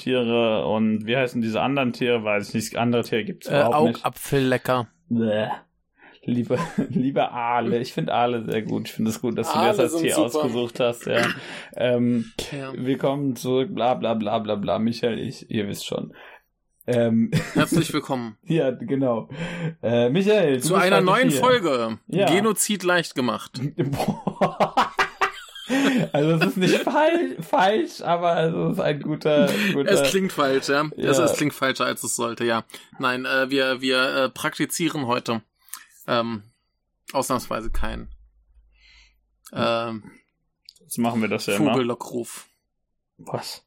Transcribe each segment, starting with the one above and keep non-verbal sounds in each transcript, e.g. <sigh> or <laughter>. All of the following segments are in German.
Zuhörerinnen und wie heißen diese anderen Tiere? Weiß ich nicht. Andere Tiere gibt es Äh, überhaupt nicht. Augapfellecker. Bäh. Liebe, <laughs> liebe Aale. Ich finde Aale sehr gut. Ich finde es gut, dass du Aale das als Tier super. ausgesucht hast. Ja. ähm, Ja. willkommen zurück, bla bla bla bla bla. Michael, ich, ihr wisst schon. Ähm, <laughs> Herzlich willkommen ja, genau. Äh, Michael, zu einer neuen hier. Folge. Ja. Genozid leicht gemacht. <laughs> Boah. Also es ist nicht falsch, falsch, aber es ist ein guter, guter Es klingt falsch, ja. Es, Ja. es klingt falscher, als es sollte, ja. Nein, äh, wir, wir äh, praktizieren heute ähm, ausnahmsweise keinen ähm, Jetzt machen wir das ja immer. Vogellockruf. Was?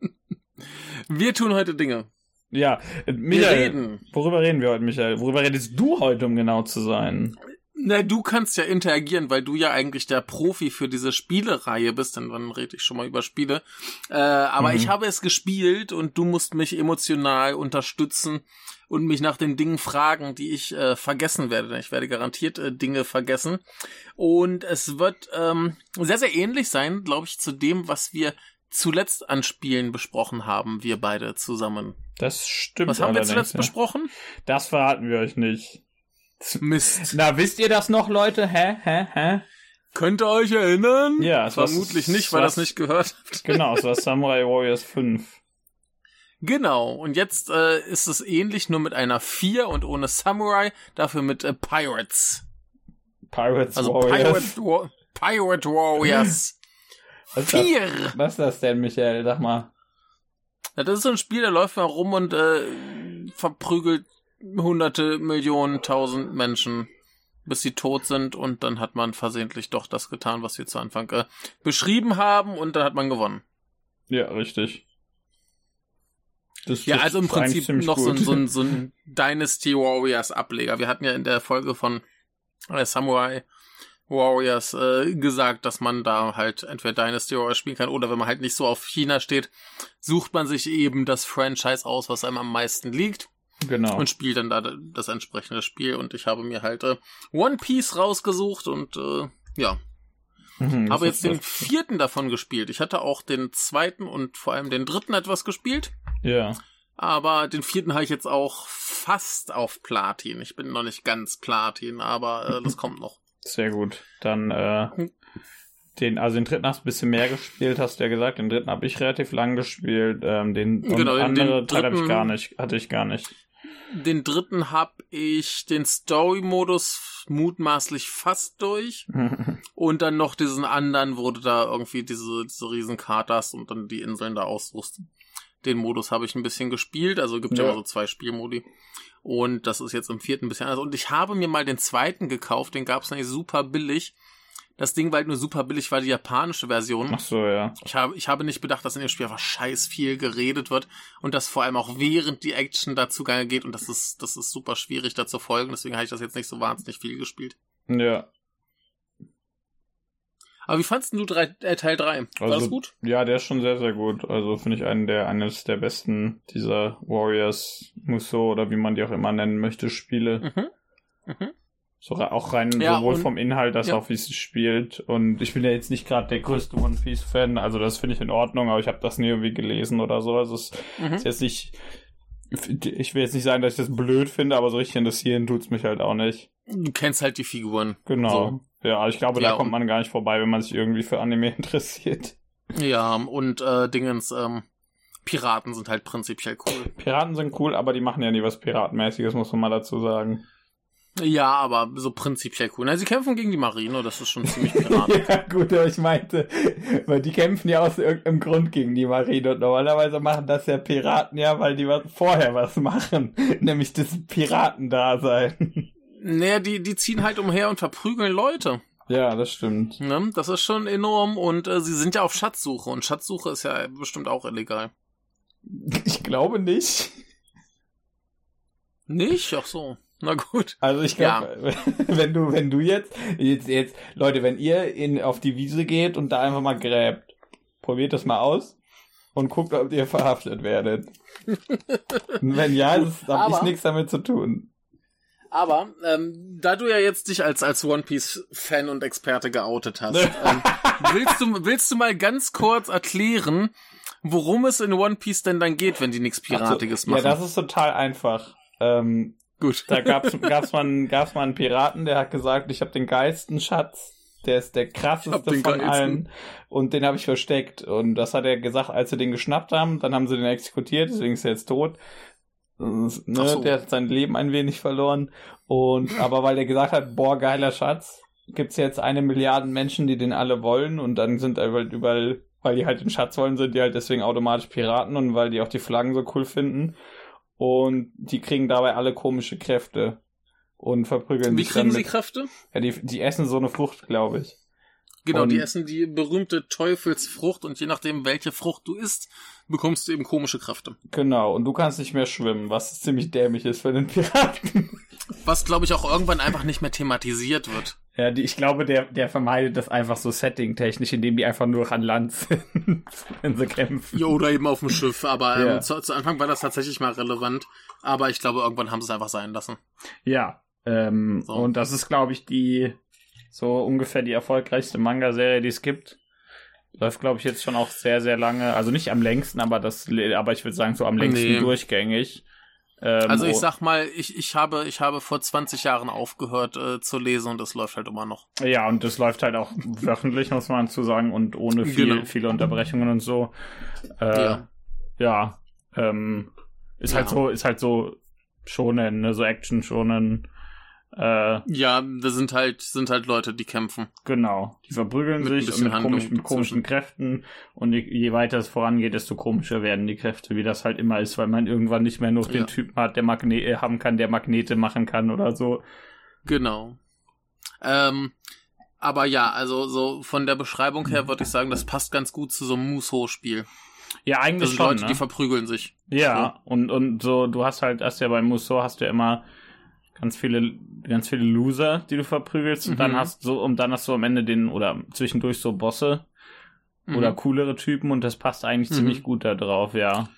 <laughs> Wir tun heute Dinge. Ja, äh, Wir Michael, reden. worüber reden wir heute, Michael? Worüber redest du heute, um genau zu sein? Na, du kannst ja interagieren, weil du ja eigentlich der Profi für diese Spielereihe bist, denn dann rede ich schon mal über Spiele. Äh, aber Mhm. ich habe es gespielt und du musst mich emotional unterstützen und mich nach den Dingen fragen, die ich äh, vergessen werde. Denn ich werde garantiert äh, Dinge vergessen. Und es wird ähm, sehr, sehr ähnlich sein, glaube ich, zu dem, was wir zuletzt an Spielen besprochen haben, wir beide zusammen. Das stimmt. Was haben wir zuletzt ja. besprochen? Das verraten wir euch nicht. Mist. Na, wisst ihr das noch, Leute? Hä? Hä? Hä? Könnt ihr euch erinnern? Ja, es war- Vermutlich nicht, weil ihr das nicht gehört habt. Genau, es war Samurai Warriors 5. Genau, und jetzt äh, ist es ähnlich, nur mit einer 4 und ohne Samurai, dafür mit äh, Pirates. Pirates Also Warriors. Pirate, Wa Pirate Warriors Was ist, das, 4. was ist das denn, Michael? Sag mal. Ja, das ist so ein Spiel, da läuft man rum und äh, verprügelt hunderte, Millionen, tausend Menschen, bis sie tot sind und dann hat man versehentlich doch das getan, was wir zu Anfang äh, beschrieben haben und dann hat man gewonnen. Ja, richtig. Das, Ja, das also im Prinzip noch so ein, so, ein, so <laughs> ein Dynasty Warriors Ableger. Wir hatten ja in der Folge von äh, Samurai Warriors äh, gesagt, dass man da halt entweder Dynasty Warriors spielen kann oder wenn man halt nicht so auf China steht, sucht man sich eben das Franchise aus, was einem am meisten liegt Genau. und spielt dann da das entsprechende Spiel. Und ich habe mir halt äh, One Piece rausgesucht und äh, ja, Mhm, habe jetzt den vierten davon gespielt. Ich hatte auch den zweiten und vor allem den dritten etwas gespielt. Ja. Aber den vierten habe ich jetzt auch fast auf Platin. Ich bin noch nicht ganz Platin, aber äh, <laughs> das kommt noch. Sehr gut. Dann, äh, den, also den dritten hast du ein bisschen mehr gespielt, hast du ja gesagt. Den dritten habe ich relativ lang gespielt. Ähm, den Genau, den- andere den Teil habe ich gar nicht, hatte ich gar nicht. Den dritten habe ich den Story-Modus mutmaßlich fast durch. <laughs> Und dann noch diesen anderen, wo du da irgendwie diese, diese Riesenkarte hast und dann die Inseln da aussuchst. Den Modus habe ich ein bisschen gespielt, also gibt ja Ja. immer so zwei Spielmodi. Und das ist jetzt im vierten ein bisschen anders. Und ich habe mir mal den zweiten gekauft, den gab es nämlich super billig. Das Ding war halt nur super billig, war die japanische Version. Ach so, ja. Ich habe, ich habe nicht bedacht, dass in dem Spiel einfach scheiß viel geredet wird und dass vor allem auch während die Action dazu geht und das ist, das ist super schwierig da zu folgen, deswegen habe ich das jetzt nicht so wahnsinnig viel gespielt. Ja. Aber wie fandst denn du drei, äh, Teil 3? War Also, das gut? Ja, der ist schon sehr, sehr gut. Also finde ich einen der, eines der besten dieser Warriors Musso oder wie man die auch immer nennen möchte, Spiele. Mhm. Mhm. So, auch rein Ja, sowohl vom Inhalt als ja. auch wie es spielt. Und ich bin ja jetzt nicht gerade der größte One Piece Fan, also das finde ich in Ordnung, aber ich habe das nie irgendwie gelesen oder so. Also es Mhm. ist jetzt nicht. Ich will jetzt nicht sagen, dass ich das blöd finde, aber so richtig interessieren tut's mich halt auch nicht. Du kennst halt die Figuren. Genau. Ja, ich glaube, Ja, da kommt man gar nicht vorbei, wenn man sich irgendwie für Anime <laughs> interessiert. Ja, und äh, Dingens, ähm, Piraten sind halt prinzipiell cool. Piraten sind cool, aber die machen ja nie was Piratenmäßiges, muss man mal dazu sagen. Ja, aber so prinzipiell cool. Na, sie kämpfen gegen die Marine, das ist schon ziemlich <laughs> Piraten. ja, gut, aber ich meinte, weil die kämpfen ja aus irgendeinem Grund gegen die Marine und normalerweise machen das ja Piraten ja, weil die was, vorher was machen, <laughs> nämlich das Piratendasein. naja, die, die ziehen halt umher und verprügeln Leute. ja, das stimmt. Ne? Das ist schon enorm und äh, sie sind ja auf Schatzsuche und Schatzsuche ist ja bestimmt auch illegal. <laughs> Ich glaube nicht. Nicht? Ach so. Na gut. Also ich glaube, <laughs> wenn du, wenn du jetzt, jetzt, jetzt, Leute, wenn ihr in, auf die Wiese geht und da einfach mal gräbt, probiert das mal aus und guckt, ob ihr verhaftet werdet. Und wenn ja, habe ich nichts damit zu tun. Aber ähm, da du ja jetzt dich als als One Piece Fan und Experte geoutet hast, <laughs> ähm, willst, du, willst du mal ganz kurz erklären, worum es in One Piece denn dann geht, wenn die nichts Piratiges also, machen? Ja, das ist total einfach. Ähm, Gut. Da gab's, gab's, mal, gab's mal einen Piraten, der hat gesagt, ich habe den geilsten Schatz. Der ist der krasseste von geilsten. allen. Und den habe ich versteckt. Und das hat er gesagt, als sie den geschnappt haben. Dann haben sie den exekutiert, deswegen ist er jetzt tot. Ne, so. Der hat sein Leben ein wenig verloren. Und aber weil er gesagt hat, boah, geiler Schatz, gibt's jetzt eine Milliarde Menschen, die den alle wollen. Und dann sind halt überall, weil die halt den Schatz wollen, sind die halt deswegen automatisch Piraten und weil die auch die Flaggen so cool finden. Und die kriegen dabei alle komische Kräfte. Und verprügeln Wie sich kriegen dann sie mit, Kräfte? Ja, die, die essen so eine Frucht, glaube ich. Genau, Und- die essen die berühmte Teufelsfrucht und je nachdem, welche Frucht du isst, bekommst du eben komische Kräfte. Genau, und du kannst nicht mehr schwimmen, was ziemlich dämlich ist für den Piraten. Was, glaube ich, auch irgendwann einfach nicht mehr thematisiert wird. Ja, die, ich glaube, der, der vermeidet das einfach so setting-technisch, indem die einfach nur an Land <laughs> sind, wenn sie kämpfen. Ja, oder eben auf dem Schiff, aber ähm, Ja. zu, zu Anfang war das tatsächlich mal relevant. Aber ich glaube, irgendwann haben sie es einfach sein lassen. Ja, ähm, So. und das ist, glaube ich, die so ungefähr die erfolgreichste Manga-Serie, die es gibt. Läuft, glaube ich, jetzt schon auch sehr, sehr lange. Also nicht am längsten, aber das, aber ich würde sagen, so am längsten Nee. durchgängig. Ähm, Also ich oh, sag mal, ich, ich habe ich habe vor 20 Jahren aufgehört äh, zu lesen und es läuft halt immer noch. Ja, und das läuft halt auch wöchentlich, muss man zu sagen, und ohne viel, Genau. viele Unterbrechungen und so. Äh, Ja. ja. ähm, ist Ja. halt so, ist halt so schonen, ne, so Action schonen. Äh, Ja, das sind halt sind halt Leute, die kämpfen. genau. Die verprügeln Mit sich mit, komisch, mit komischen. Kräften. Und je, je weiter es vorangeht, desto komischer werden die Kräfte, wie das halt immer ist, weil man irgendwann nicht mehr nur Ja. den Typen hat, der Magne äh, haben kann, der Magnete machen kann oder so. Genau. Ähm, aber ja, also so von der Beschreibung her würde ich sagen, das passt ganz gut zu so einem Muso-Spiel. Ja, Das eigentlich sind schon. Leute, ne? die verprügeln sich. Ja, und, und so, du hast halt, hast ja bei Musso hast du ja immer ganz viele, ganz viele Loser, die du verprügelst, und dann Mhm. hast so, und dann hast du am Ende den, oder zwischendurch so Bosse Mhm. oder coolere Typen und das passt eigentlich Mhm. ziemlich gut da drauf, ja.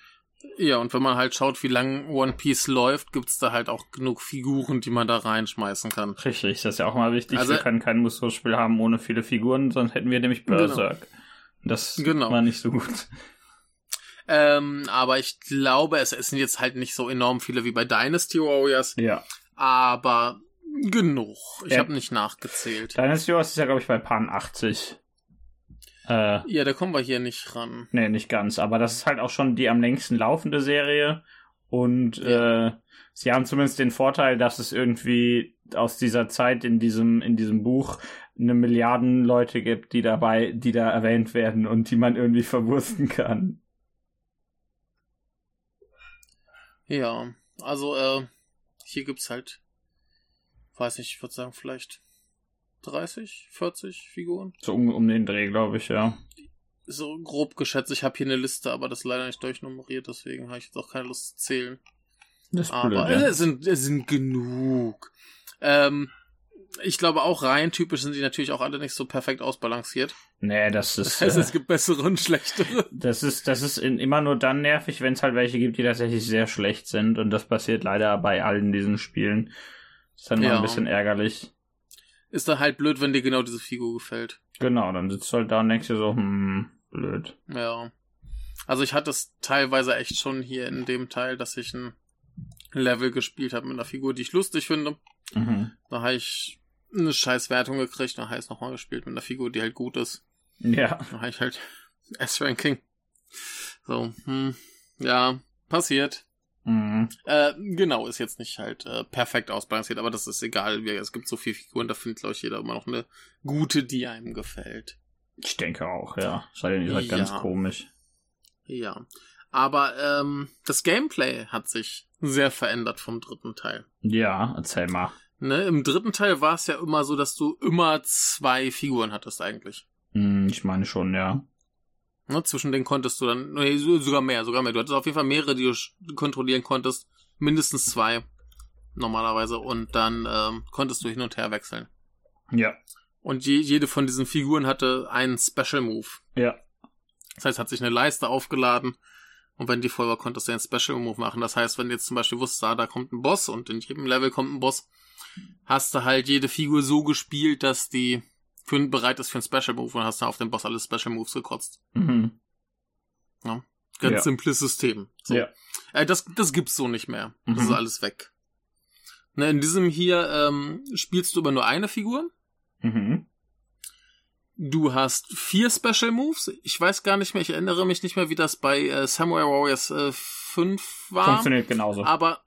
Ja, und wenn man halt schaut, wie lang One Piece läuft, gibt's da halt auch genug Figuren, die man da reinschmeißen kann. Richtig, das ist ja auch mal wichtig. Also- Wir können kein Musso-Spiel haben ohne viele Figuren, sonst hätten wir nämlich Berserk. Das Genau. war nicht so gut. Ähm, aber ich glaube, es, es sind jetzt halt nicht so enorm viele wie bei Dynasty Warriors, Ja. Aber genug. Ich Ja. habe nicht nachgezählt. Dynasty Wars ist ja, glaube ich, bei Pan 80. Äh, Ja, da kommen wir hier nicht ran. Nee, nicht ganz. Aber das ist halt auch schon die am längsten laufende Serie. Und Ja. äh, sie haben zumindest den Vorteil, dass es irgendwie aus dieser Zeit in diesem, in diesem Buch eine Milliarden Leute gibt, die dabei, die da erwähnt werden und die man irgendwie verwursten kann. Ja, also äh, hier gibt's halt, weiß nicht, ich würde sagen vielleicht 30, 40 Figuren. So um, um den Dreh, glaube ich, ja. So grob geschätzt. Ich habe hier eine Liste, aber das ist leider nicht durchnummeriert, deswegen habe ich jetzt auch keine Lust zu zählen. Das ist Aber blöd, ja. es, sind, es sind genug. Ähm, ich glaube auch rein typisch sind die natürlich auch alle nicht so perfekt ausbalanciert. Nee, das <laughs> Das ist. heißt, äh, es gibt bessere und schlechtere. Das ist, das ist in, immer nur dann nervig, wenn es halt welche gibt, die tatsächlich sehr schlecht sind. Und das passiert leider bei allen diesen Spielen. ist dann mal Ja. ein bisschen ärgerlich. Ist dann halt blöd, wenn dir genau diese Figur gefällt. Genau, dann sitzt du halt da und denkst dir so, hm, blöd. Ja. Also ich hatte es teilweise echt schon hier in dem Teil, dass ich ein Level gespielt habe mit einer Figur, die ich lustig finde. Mhm. Da habe ich eine scheiß Wertung gekriegt, dann habe ich es nochmal gespielt mit einer Figur, die halt gut ist. Ja. Da habe ich halt <laughs> S-Ranking. So, hm, ja, passiert. Mhm. Äh, genau, ist jetzt nicht halt äh, perfekt ausbalanciert, aber das ist egal. Es gibt so viele Figuren, da findet, glaube ich, jeder immer noch eine gute, die einem gefällt. Ich denke auch, ja. Sei denn, ihr seid ganz Ja. komisch. Ja. Aber ähm, das Gameplay hat sich sehr verändert vom dritten Teil. Ja, erzähl mal. Ne, Im dritten Teil war es ja immer so, dass du immer zwei Figuren hattest eigentlich. Hm, ich meine schon, ja. Ne, zwischen denen konntest du dann, nee, so- sogar mehr, sogar mehr. Du hattest auf jeden Fall mehrere, die du kontrollieren konntest. Mindestens zwei normalerweise. Und dann ähm, konntest du hin und her wechseln. Ja. Und je, jede von diesen Figuren hatte einen Special Move. Ja. Das heißt, hat sich eine Leiste aufgeladen und wenn die voll war, konntest du einen Special Move machen. Das heißt, wenn du jetzt zum Beispiel wusstest, ah, da kommt ein Boss und in jedem Level kommt ein Boss, hast du halt jede Figur so gespielt, dass die für, bereit ist für ein Special Move und hast dann auf den Boss alle Special Moves gekotzt. Mhm. Ja. Ganz Ja. simples System. So. Ja. Äh, das, das gibt's so nicht mehr. Das Mhm. ist alles weg. Ne, in diesem hier ähm, spielst du immer nur eine Figur. Mhm. Du hast vier Special Moves. Ich weiß gar nicht mehr, ich erinnere mich nicht mehr, wie das bei äh, Samurai Warriors äh, 5 war. Funktioniert genauso. Aber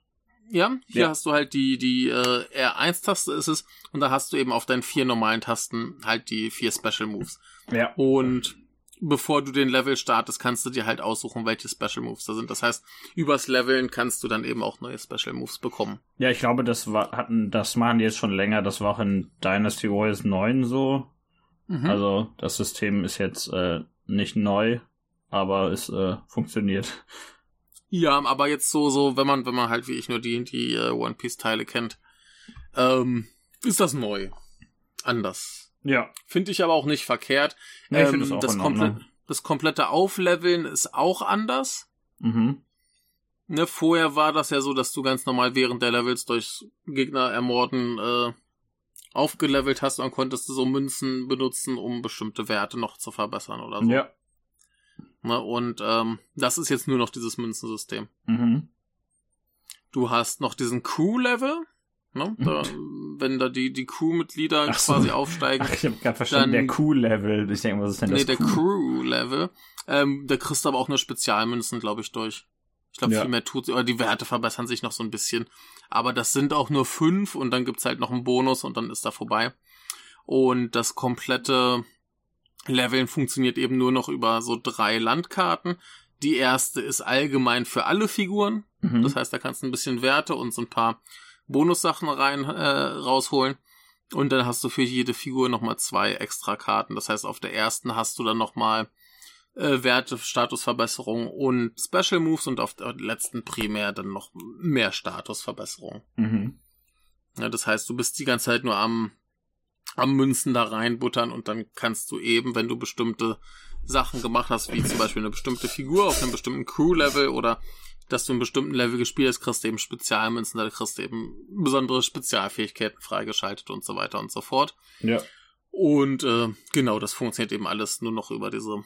ja, hier Ja. hast du halt die, die äh, R1-Taste ist es und da hast du eben auf deinen vier normalen Tasten halt die vier Special Moves. ja. Und bevor du den Level startest, kannst du dir halt aussuchen, welche Special Moves da sind. Das heißt, übers Leveln kannst du dann eben auch neue Special Moves bekommen. Ja, ich glaube, das war, hatten, das machen die jetzt schon länger. Das war auch in Dynasty Warriors 9 so. Mhm. Also, das System ist jetzt äh, nicht neu, aber es äh, funktioniert. Ja, aber jetzt so, so, wenn man, wenn man halt wie ich nur die, die äh, One Piece Teile kennt, ähm, ist das neu. Anders. Ja. Finde ich aber auch nicht verkehrt. Nee, ich Ähm, auch das, komple das komplette Aufleveln ist auch anders. Mhm. Ne, vorher war das ja so, dass du ganz normal während der Levels durch Gegner ermorden äh, aufgelevelt hast und dann konntest du so Münzen benutzen, um bestimmte Werte noch zu verbessern oder so. Ja. Ne, und ähm, das ist jetzt nur noch dieses Münzensystem. Mhm. Du hast noch diesen Crew-Level, ne? Da, wenn da die, die Crew-Mitglieder so. quasi aufsteigen. Ach, <laughs> ich habe gerade verstanden, Dann- der Q-Level. Ich denke, was ist denn das? Nee, der? Crew-Level. Ähm, da kriegst du aber auch nur Spezialmünzen, glaube ich, durch. Ich glaube, Ja. viel mehr tut sie, oder die Werte verbessern sich noch so ein bisschen. Aber das sind auch nur fünf und dann gibt's halt noch einen Bonus und dann ist da vorbei. Und das komplette Leveln funktioniert eben nur noch über so drei Landkarten. Die erste ist allgemein für alle Figuren. Mhm. Das heißt, da kannst du ein bisschen Werte und so ein paar Bonussachen rein äh, rausholen. Und dann hast du für jede Figur nochmal zwei extra Karten. Das heißt, auf der ersten hast du dann nochmal äh, Werte, Statusverbesserung und Special Moves und auf der letzten primär dann noch mehr Statusverbesserung. Mhm. Ja, das heißt, du bist die ganze Zeit nur am, am Münzen da reinbuttern und dann kannst du eben, wenn du bestimmte Sachen gemacht hast, wie zum Beispiel eine bestimmte Figur auf einem bestimmten Crew-Level oder dass du einen bestimmten Level gespielt hast, kriegst du eben Spezialmünzen, da kriegst du eben besondere Spezialfähigkeiten freigeschaltet und so weiter und so fort. Ja. Und äh, genau, das funktioniert eben alles nur noch über diese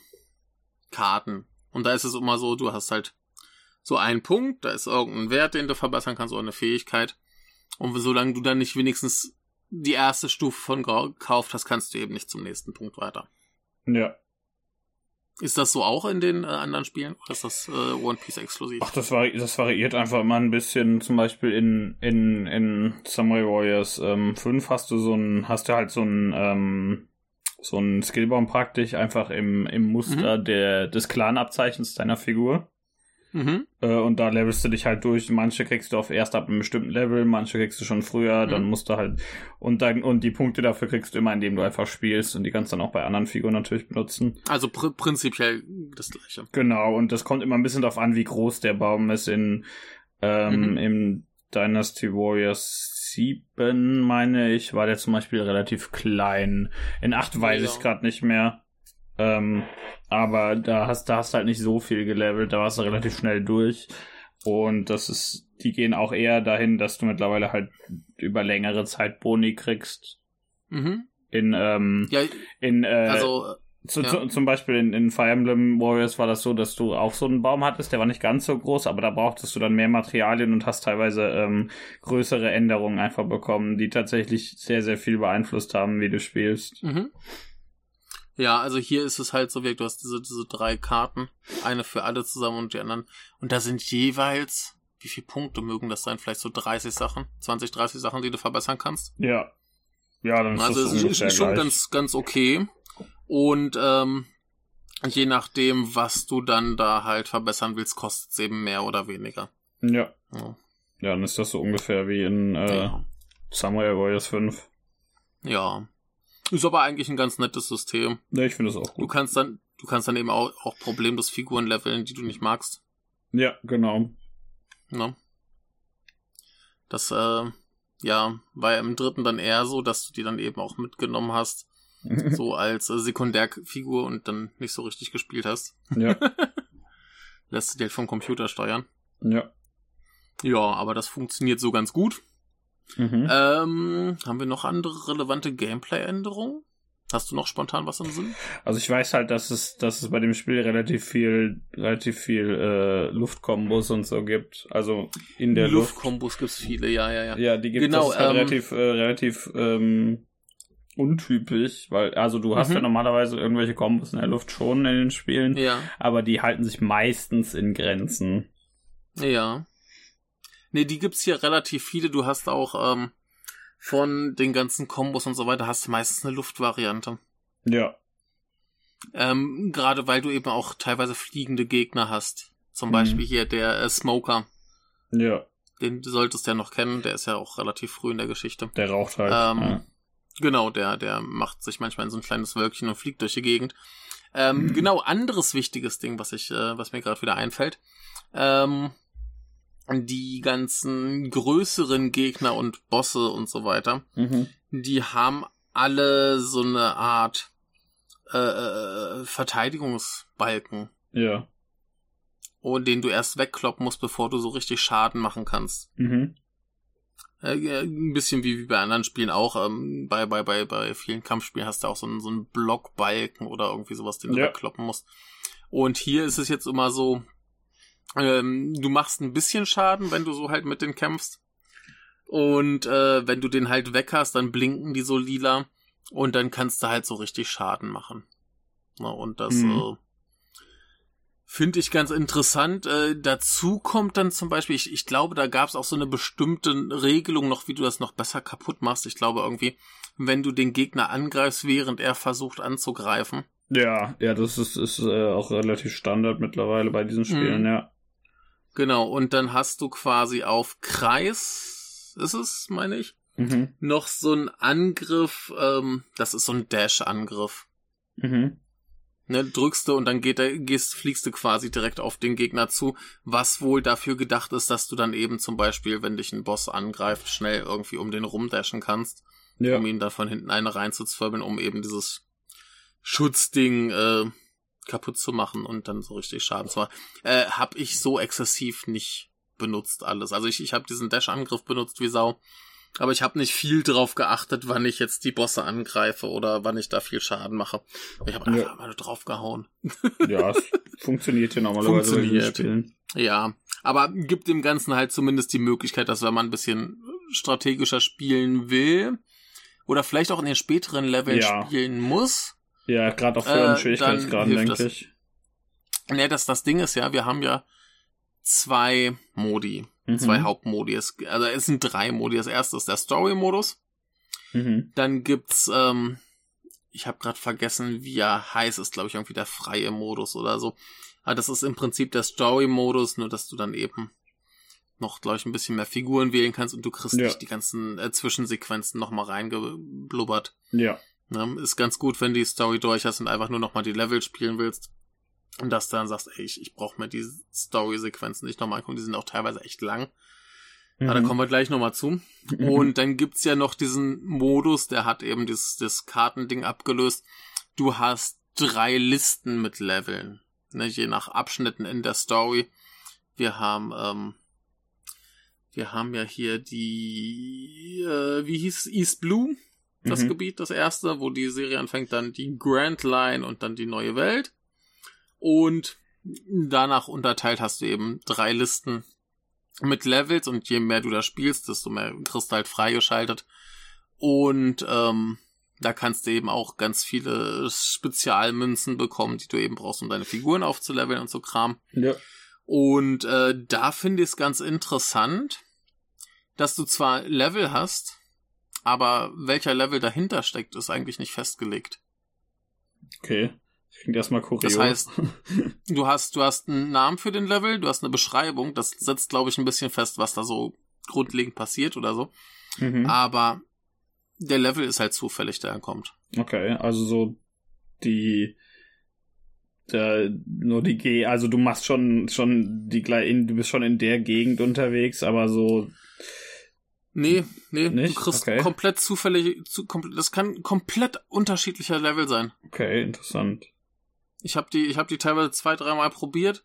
Karten. Und da ist es immer so, du hast halt so einen Punkt, da ist irgendein Wert, den du verbessern kannst, oder eine Fähigkeit. Und solange du dann nicht wenigstens die erste Stufe von gekauft hast, kannst du eben nicht zum nächsten Punkt weiter. Ja. Ist das so auch in den äh, anderen Spielen? Oder ist das äh, One Piece exklusiv? Ach, das, vari das variiert einfach immer ein bisschen. Zum Beispiel in, in, in Samurai Warriors ähm, 5 hast du so ein, hast du halt so ein, ähm, so ein Skillbaum praktisch einfach im, im Muster der, des Clan-Abzeichens deiner Figur. Mhm. Äh, und da levelst du dich halt durch. Manche kriegst du auf erst ab einem bestimmten Level, manche kriegst du schon früher, dann Mhm. musst du halt, und dann, und die Punkte dafür kriegst du immer, indem du einfach spielst und die kannst du dann auch bei anderen Figuren natürlich benutzen. Also pr prinzipiell das gleiche. Genau, und das kommt immer ein bisschen darauf an, wie groß der Baum ist. In ähm, Mhm. im Dynasty Warriors 7, meine ich, war der zum Beispiel relativ klein. In 8 weiß Ja. ich gerade nicht mehr. Ähm, aber da hast, da hast halt nicht so viel gelevelt, da warst du relativ schnell durch. Und das ist, die gehen auch eher dahin, dass du mittlerweile halt über längere Zeit Boni kriegst. Mhm. In, ähm, Ja, in, äh, also zu, Ja. zu, zum Beispiel in, in Fire Emblem Warriors war das so, dass du auch so einen Baum hattest, der war nicht ganz so groß, aber da brauchtest du dann mehr Materialien und hast teilweise ähm, größere Änderungen einfach bekommen, die tatsächlich sehr, sehr viel beeinflusst haben, wie du spielst. Mhm. Ja, also hier ist es halt so, wie du hast diese, diese drei Karten, eine für alle zusammen und die anderen. Und da sind jeweils, wie viele Punkte mögen das sein? Vielleicht so 30 Sachen, 20, 30 Sachen, die du verbessern kannst. Ja. Ja, dann ist Also das es ist, schon gleich. ganz, ganz okay. Und ähm, je nachdem, was du dann da halt verbessern willst, kostet es eben mehr oder weniger. Ja. Ja. Ja, dann ist das so ungefähr wie in äh, Ja. Samurai Warriors 5. ja. Ist aber eigentlich ein ganz nettes System. Ja, ich finde das auch Du gut. kannst dann, du kannst dann eben auch, auch problemlos Figuren leveln, die du nicht magst. Ja, genau. Ne? Das, äh, ja, war ja im dritten dann eher so, dass du die dann eben auch mitgenommen hast, so als äh, Sekundärfigur und dann nicht so richtig gespielt hast. ja, <laughs> Lässt du dir halt vom Computer steuern. ja. Ja, aber das funktioniert so ganz gut. Mhm. Ähm, haben wir noch andere relevante Gameplay-Änderungen? Hast du noch spontan was im Sinn? Also ich weiß halt, dass es, dass es bei dem Spiel relativ viel, relativ viel äh, Luftkombos und so gibt. Also in der Luft. Luftkombos gibt's viele, ja, ja, ja. Ja, die gibt Genau, es halt ähm, relativ, äh, relativ ähm, untypisch, weil also du hast Mhm. ja normalerweise irgendwelche Kombos in der Luft schon in den Spielen, Ja, aber die halten sich meistens in Grenzen. ja. Nee, die gibt's hier relativ viele. Du hast auch ähm, von den ganzen Kombos und so weiter, hast du meistens eine Luftvariante. Ja. Ähm, Gerade weil du eben auch teilweise fliegende Gegner hast. Zum Mhm. Beispiel hier der äh, Smoker. Ja. Den solltest du ja noch kennen, der ist ja auch relativ früh in der Geschichte. Der raucht halt. Ähm, ja. Genau, der, der macht sich manchmal in so ein kleines Wölkchen und fliegt durch die Gegend. Ähm, Genau, anderes wichtiges Ding, was ich, äh, was mir gerade wieder einfällt. Ähm, die ganzen größeren Gegner und Bosse und so weiter, Mhm. die haben alle so eine Art äh, äh, Verteidigungsbalken, Ja. und den du erst wegkloppen musst, bevor du so richtig Schaden machen kannst. Mhm. Äh, äh, ein bisschen wie, wie bei anderen Spielen auch. Ähm, bei, bei, bei, bei vielen Kampfspielen hast du auch so einen, so einen Blockbalken oder irgendwie sowas, den du Ja. wegkloppen musst. Und hier ist es jetzt immer so, ähm, du machst ein bisschen Schaden, wenn du so halt mit denen kämpfst. Und äh, wenn du den halt weg hast, dann blinken die so lila. Und dann kannst du halt so richtig Schaden machen. Na, und das Mhm. äh, finde ich ganz interessant. Äh, dazu kommt dann zum Beispiel, ich, ich glaube, da gab es auch so eine bestimmte Regelung noch, wie du das noch besser kaputt machst. Ich glaube irgendwie, wenn du den Gegner angreifst, während er versucht anzugreifen. Ja, ja, das ist, ist äh, auch relativ Standard mittlerweile bei diesen Spielen, Mhm. ja. Genau, und dann hast du quasi auf Kreis, ist es, meine ich, Mhm. noch so ein Angriff, ähm, das ist so ein Dash-Angriff. Mhm. Ne, drückst du und dann geht der, gehst, fliegst du quasi direkt auf den Gegner zu, was wohl dafür gedacht ist, dass du dann eben zum Beispiel, wenn dich ein Boss angreift, schnell irgendwie um den rumdashen kannst, Ja. um ihn dann von hinten eine reinzuzwirbeln, um eben dieses Schutzding äh, kaputt zu machen und dann so richtig Schaden zu machen. Äh, hab ich so exzessiv nicht benutzt alles. Also ich, ich habe diesen Dash-Angriff benutzt wie Sau. Aber ich habe nicht viel drauf geachtet, wann ich jetzt die Bosse angreife oder wann ich da viel Schaden mache. Ich habe Ja. einfach mal drauf gehauen. <laughs> Ja, es funktioniert ja normalerweise bei Funktioniert. Spielen. Ja, aber gibt dem Ganzen halt zumindest die Möglichkeit, dass wenn man ein bisschen strategischer spielen will oder vielleicht auch in den späteren Leveln Ja. spielen muss. Ja, gerade auf Äh, höheren dann Schwierigkeitsgraden, denke das. ich. Ne, das, das Ding ist ja, wir haben ja zwei Modi, Mhm. zwei Hauptmodi. Es, also es sind drei Modi. Das erste ist der Story-Modus. Mhm. Dann gibt's, ähm, ich habe gerade vergessen, wie er heißt, ist glaube ich irgendwie der freie Modus oder so. Aber das ist im Prinzip der Story-Modus, nur dass du dann eben noch, glaube ich, ein bisschen mehr Figuren wählen kannst und du kriegst Ja. nicht die ganzen äh, Zwischensequenzen nochmal reingeblubbert. Ja. Ne? Ist ganz gut, wenn die Story durch hast und einfach nur nochmal die Level spielen willst. Und dass du dann sagst, ey, ich, ich brauche mir die Story-Sequenzen nicht nochmal angucken, die sind auch teilweise echt lang. Aber da Mhm. kommen wir gleich nochmal zu. <laughs> Und dann gibt's ja noch diesen Modus, der hat eben dieses, das Kartending abgelöst. Du hast drei Listen mit Leveln, ne, je nach Abschnitten in der Story. Wir haben, ähm, wir haben ja hier die, äh, wie hieß es, East Blue, das Mhm. Gebiet, das erste, wo die Serie anfängt, dann die Grand Line und dann die neue Welt. Und danach unterteilt hast du eben drei Listen mit Levels und je mehr du da spielst, desto mehr kriegst du halt freigeschaltet. Und ähm, da kannst du eben auch ganz viele Spezialmünzen bekommen, die du eben brauchst, um deine Figuren aufzuleveln und so Kram. Ja. Und äh, da finde ich es ganz interessant, dass du zwar Level hast, aber welcher Level dahinter steckt, ist eigentlich nicht festgelegt. Okay. Das klingt erstmal kurios. Das heißt, du hast, du hast einen Namen für den Level, du hast eine Beschreibung, das setzt, glaube ich, ein bisschen fest, was da so grundlegend passiert oder so. mhm. Aber der Level ist halt zufällig, der er kommt. Okay, also so die der, nur die G, also du machst schon schon die gleich in, du bist schon in der Gegend unterwegs, aber so Nee, nee, Nicht? du kriegst Okay. komplett zufällig, zu, komplett, das kann komplett unterschiedlicher Level sein. okay, interessant. Ich habe die, ich habe die teilweise zwei, dreimal probiert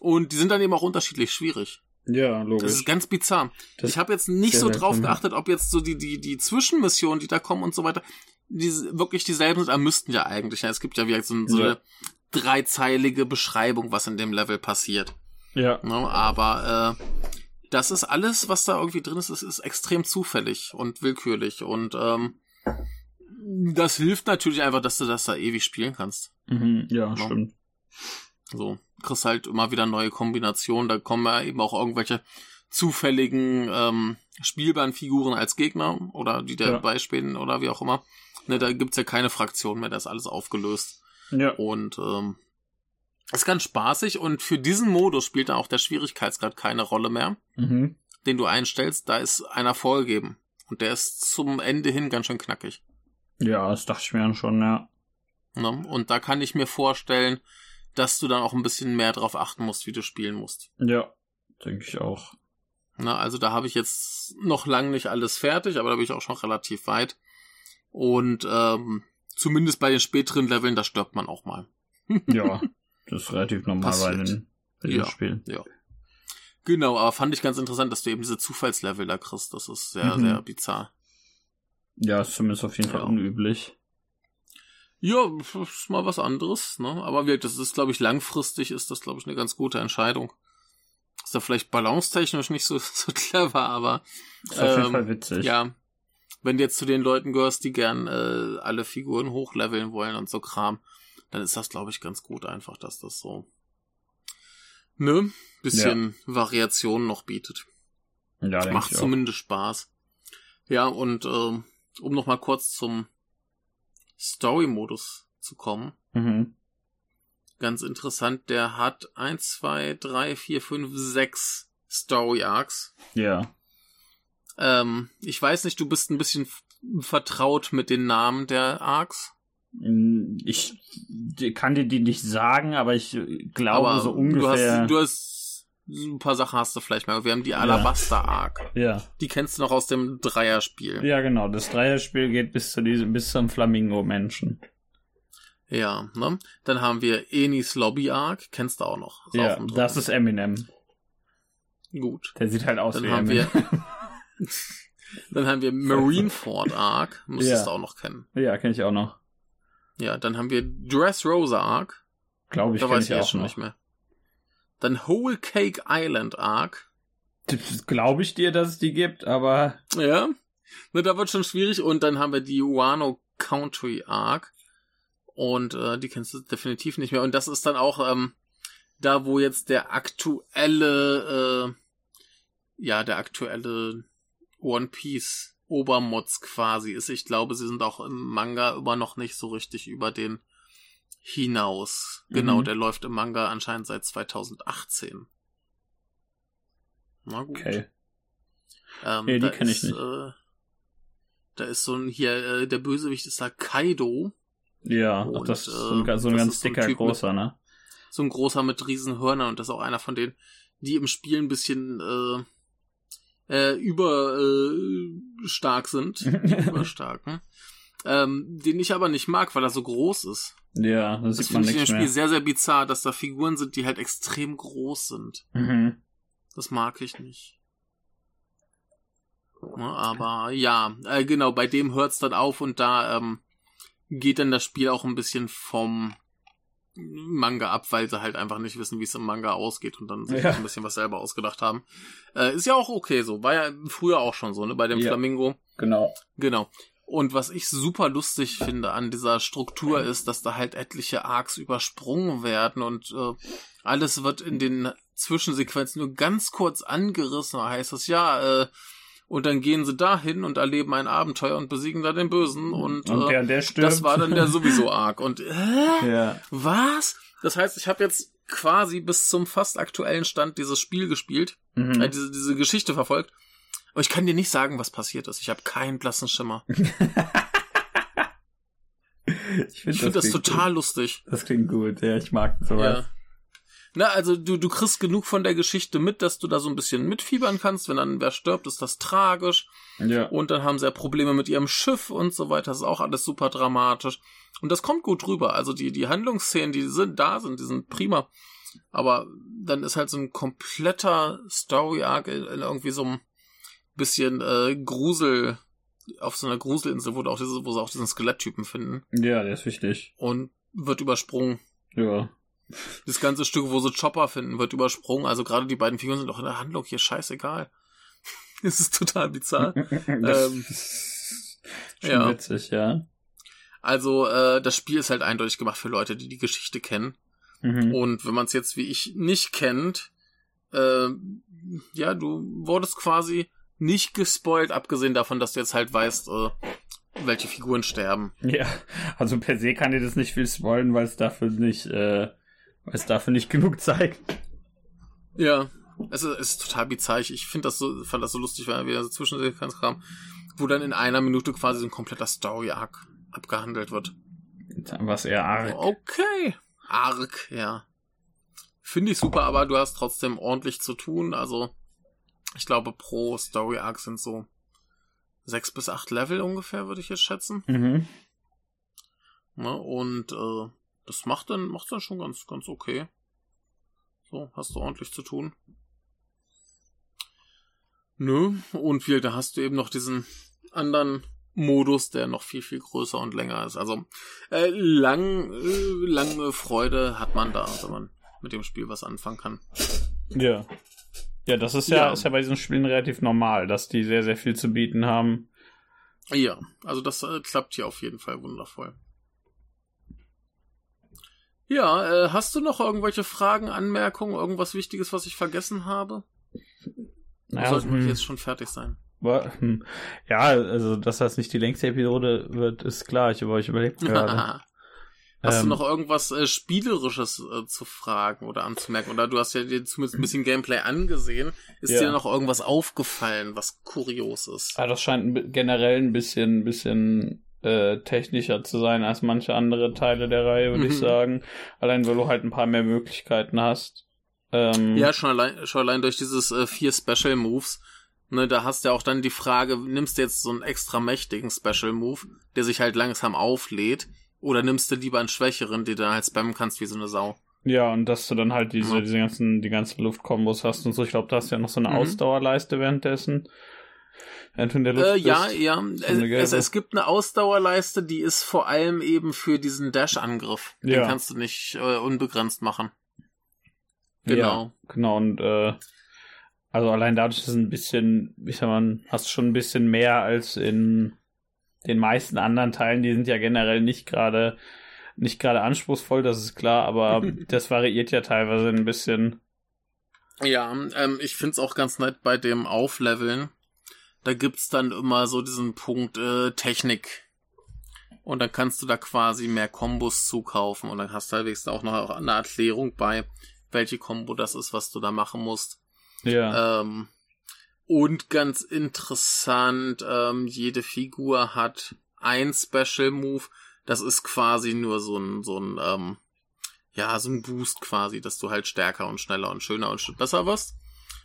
und die sind dann eben auch unterschiedlich schwierig. Ja, Das logisch. ist ganz bizarr. Das ich habe jetzt nicht so drauf ja. geachtet, ob jetzt so die, die, die Zwischenmissionen, die da kommen und so weiter, die wirklich dieselben sind, aber müssten ja eigentlich. Ja, es gibt ja wie so, so Ja. eine dreizeilige Beschreibung, was in dem Level passiert. Ja. Ne? Aber äh, das ist alles, was da irgendwie drin ist, ist, ist extrem zufällig und willkürlich. Und ähm, das hilft natürlich einfach, dass du das da ewig spielen kannst. Mhm. Ja, Ja. stimmt. So, kriegst halt immer wieder neue Kombinationen. Da kommen ja eben auch irgendwelche zufälligen ähm, spielbaren Figuren als Gegner oder die Ja. dabei spielen oder wie auch immer. Ne, da gibt's ja keine Fraktion mehr, da ist alles aufgelöst. Ja. Und ähm, ist ganz spaßig und für diesen Modus spielt dann auch der Schwierigkeitsgrad keine Rolle mehr, Mhm. den du einstellst. Da ist einer vorgegeben. Und der ist zum Ende hin ganz schön knackig. Ja, das dachte ich mir dann schon, ja. Ne? Und da kann ich mir vorstellen, dass du dann auch ein bisschen mehr drauf achten musst, wie du spielen musst. Ja, denke ich auch. Na, also da habe ich jetzt noch lang nicht alles fertig, aber da bin ich auch schon relativ weit. Und ähm, zumindest bei den späteren Leveln, da stirbt man auch mal. <laughs> Ja, das ist relativ normal bei Passiert. den, bei den Ja. Spielen. Genau, aber fand ich ganz interessant, dass du eben diese Zufallslevel da kriegst. Das ist sehr, Mhm. sehr bizarr. Ja, ist zumindest auf jeden Fall Ja. unüblich. Ja, ist mal was anderes, ne? Aber wie, das ist, glaube ich, langfristig ist das, glaube ich, eine ganz gute Entscheidung. Ist da vielleicht balancetechnisch nicht so, <laughs> so clever, aber Ist auf jeden Ähm, Fall witzig. Ja, wenn du jetzt zu den Leuten gehörst, die gern äh, alle Figuren hochleveln wollen und so Kram, dann ist das, glaube ich, ganz gut einfach, dass das so ne bisschen Variation noch bietet. ja Macht zumindest Spaß. Ja, und ähm, um noch mal kurz zum Story-Modus zu kommen. Mhm. Ganz interessant, der hat 1, 2, 3, 4, 5, 6 Story-Arcs. Ja. Ähm, ich weiß nicht, du bist ein bisschen vertraut mit den Namen der Arcs. Mm, Ich kann dir die nicht sagen, aber ich glaube aber so du ungefähr. hast, du hast ein paar Sachen hast du vielleicht mal. Wir haben die Alabaster Arc. ja. Die kennst du noch aus dem Dreierspiel. Ja, genau. Das Dreierspiel geht bis zu diesem, bis zum Flamingo-Menschen. Ja, ne? Dann haben wir Enis Lobby Arc. Kennst du auch noch. Ist Ja, auch das ist Eminem. gut. Der sieht halt aus Dann wie haben Eminem. wir, <laughs> dann haben wir Marineford Arc. <laughs> Müsstest Ja. du auch noch kennen. ja, kenne ich auch noch. Ja, dann haben wir Dressrosa Arc. Glaube ich, da weiß ich ich auch schon noch. nicht mehr. Dann Whole Cake Island Arc. Glaube ich dir, dass es die gibt, aber Ja. Ne, da wird schon schwierig. Und dann haben wir die Wano Country Arc. Und äh, die kennst du definitiv nicht mehr. Und das ist dann auch ähm, da, wo jetzt der aktuelle, äh, ja, der aktuelle One Piece Obermods quasi ist. Ich glaube, sie sind auch im Manga immer noch nicht so richtig über den hinaus. Genau, Mhm. der läuft im Manga anscheinend seit 2018. Na gut. okay. Ähm, Nee, die da kenn ich nicht. Äh, da ist so ein hier, äh, der Bösewicht ist da Kaido. Ja, ach, Und, das ist so ein, äh, so ein ganz ist so ein dicker, Typ mit- großer, ne? So ein großer mit riesen Hörnern und das ist auch einer von denen, die im Spiel ein bisschen äh, äh, über äh, stark sind. <laughs> Überstark, ne? Ähm, den ich aber nicht mag, weil er so groß ist. ja, das Das finde ich in dem Spiel mehr. sehr, sehr bizarr, dass da Figuren sind, die halt extrem groß sind. Mhm. Das mag ich nicht. Ne, aber ja, äh, genau, bei dem hört's dann auf und da ähm, geht dann das Spiel auch ein bisschen vom Manga ab, weil sie halt einfach nicht wissen, wie es im Manga ausgeht und dann sich Ja. ein bisschen was selber ausgedacht haben. Äh, ist ja auch okay so. War ja früher auch schon so, ne? Bei dem Ja. Flamingo. Genau. Genau. Und was ich super lustig finde an dieser Struktur ist, dass da halt etliche Arcs übersprungen werden und äh, alles wird in den Zwischensequenzen nur ganz kurz angerissen. Da heißt es ja, äh, und dann gehen sie dahin und erleben ein Abenteuer und besiegen da den Bösen und, Und äh, der, der stirbt. das war dann der <laughs> sowieso Arc. Und äh, ja. was? Das heißt, ich habe jetzt quasi bis zum fast aktuellen Stand dieses Spiel gespielt, Mhm. äh, diese, diese Geschichte verfolgt. Aber ich kann dir nicht sagen, was passiert ist. Ich habe keinen blassen Schimmer. <laughs> Ich finde das, klingt total Gut. lustig. Das klingt gut, ja, ich mag sowas. Ja. Na, also du, du kriegst genug von der Geschichte mit, dass du da so ein bisschen mitfiebern kannst. Wenn dann wer stirbt, ist das tragisch. Ja. Und dann haben sie ja Probleme mit ihrem Schiff und so weiter. Das ist auch alles super dramatisch. Und das kommt gut rüber. Also die, die Handlungsszenen, die sind da sind, die sind prima. Aber dann ist halt so ein kompletter Story-Arc in irgendwie so einem bisschen äh, Grusel auf so einer Gruselinsel, wo, du auch diese, wo sie auch diesen Skeletttypen finden. Ja, der ist wichtig. Und wird übersprungen. Ja. Das ganze Stück, wo sie Chopper finden, wird übersprungen. Also gerade die beiden Figuren sind doch in der Handlung hier scheißegal. <laughs> Es ist total bizarr. <laughs> das Ähm, schon ja. witzig, ja. Also äh, das Spiel ist halt eindeutig gemacht für Leute, die die Geschichte kennen. Mhm. Und wenn man es jetzt wie ich nicht kennt, äh, ja, du wurdest quasi nicht gespoilt, abgesehen davon, dass du jetzt halt weißt, äh, welche Figuren sterben. Ja, also per se kann dir das nicht viel spoilen, weil es dafür nicht, äh, weil es dafür nicht genug zeigt. Ja, es ist, es ist total bizarr. Ich, finde das so, fand das so lustig, weil wir so Zwischensequenz kam, wo dann in einer Minute quasi so ein kompletter Story-Arc abgehandelt wird. Was eher arg. Okay. Arc, ja. Finde ich super, aber du hast trotzdem ordentlich zu tun. Also, ich glaube, pro Story Arc sind so sechs bis acht Level ungefähr, würde ich jetzt schätzen. Mhm. Ne? Und äh, das macht dann, macht dann schon ganz, ganz okay. So, hast du ordentlich zu tun. Nö, und wie, da hast du eben noch diesen anderen Modus, der noch viel, viel größer und länger ist. Also äh, lang, äh, lange Freude hat man da, wenn man mit dem Spiel was anfangen kann. Ja. Ja, das ist ja, Ja. ist ja bei diesen Spielen relativ normal, dass die sehr, sehr viel zu bieten haben. Ja, also das äh, klappt hier auf jeden Fall wundervoll. Ja, äh, hast du noch irgendwelche Fragen, Anmerkungen, irgendwas Wichtiges, was ich vergessen habe? Naja, Sollten wir hm, jetzt schon fertig sein. hm. ja, also, dass das nicht die längste Episode wird, ist klar. Ich, aber ich überlege <laughs> gerade. Hast du Ähm, noch irgendwas äh, Spielerisches äh, zu fragen oder anzumerken? Oder du hast ja dir zumindest ein bisschen Gameplay angesehen. Ist Ja. dir noch irgendwas aufgefallen, was kurios ist? Ja, das scheint generell ein bisschen, bisschen äh, technischer zu sein als manche andere Teile der Reihe, würde ich Mhm. sagen. Allein weil du halt ein paar mehr Möglichkeiten hast. Ähm, Ja, schon allein, schon allein durch dieses äh, vier Special Moves. Ne, da hast du ja auch dann die Frage, nimmst du jetzt so einen extra mächtigen Special Move, der sich halt langsam auflädt, oder nimmst du lieber einen schwächeren, den du halt spammen kannst wie so eine Sau? Ja, und dass du dann halt diese, Ja. diese ganzen, die ganzen Luftkombos hast und so. Ich glaube, da hast du ja noch so eine Mhm. Ausdauerleiste währenddessen. In der Luft Äh, ja, ja. es, es gibt eine Ausdauerleiste, die ist vor allem eben für diesen Dash-Angriff. Den Ja. kannst du nicht äh, unbegrenzt machen. Genau. Ja, genau, und äh, also allein dadurch ist es ein bisschen, ich sag mal, hast du schon ein bisschen mehr als in den meisten anderen Teilen, die sind ja generell nicht gerade nicht gerade anspruchsvoll, das ist klar, aber <laughs> das variiert ja teilweise ein bisschen. Ja, ähm, ich find's auch ganz nett bei dem Aufleveln. Da gibt's dann immer so diesen Punkt äh, Technik. Und dann kannst du da quasi mehr Kombos zukaufen und dann hast du halbwegs auch noch eine Erklärung bei, welche Kombo das ist, was du da machen musst. Ja. Ähm, und ganz interessant, ähm, jede Figur hat ein Special Move. Das ist quasi nur so ein, so ein, ähm, ja, so ein Boost quasi, dass du halt stärker und schneller und schöner und besser wirst.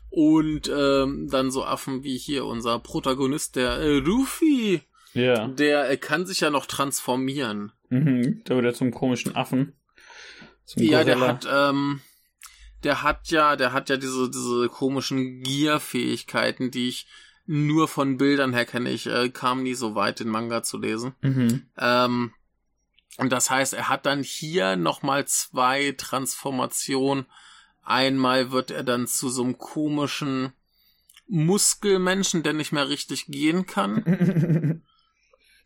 Und ähm, dann so Affen wie hier unser Protagonist, der äh, Ruffy, ja. der äh, kann sich ja noch transformieren. Mhm. Der wird ja zum komischen Affen. Zum Ja, der Gorilla. hat, ähm, der hat ja, der hat ja diese, diese komischen Gear-Fähigkeiten, die ich nur von Bildern her kenne. Ich äh, kam nie so weit, den Manga zu lesen. Mhm. Ähm, und das heißt, er hat dann hier nochmal zwei Transformationen. Einmal wird er dann zu so einem komischen Muskelmenschen, der nicht mehr richtig gehen kann. <laughs>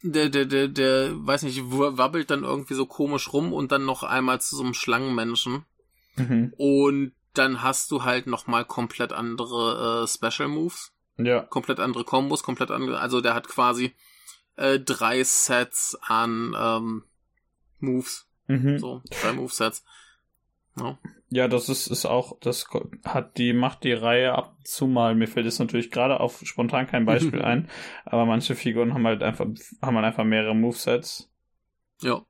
Der, der, der, der, weiß nicht, wabbelt dann irgendwie so komisch rum und dann noch einmal zu so einem Schlangenmenschen. Mhm. Und dann hast du halt nochmal komplett andere äh, Special Moves, Ja. komplett andere Kombos, komplett andere. Also der hat quasi äh, drei Sets an ähm, Moves. Mhm. So, drei Movesets. Ja. Ja, das ist, ist auch, das hat die, macht die Reihe ab und zu mal. Mir fällt jetzt natürlich gerade auf spontan kein Beispiel <laughs> ein, aber manche Figuren haben halt einfach, haben halt einfach mehrere Movesets. Ja.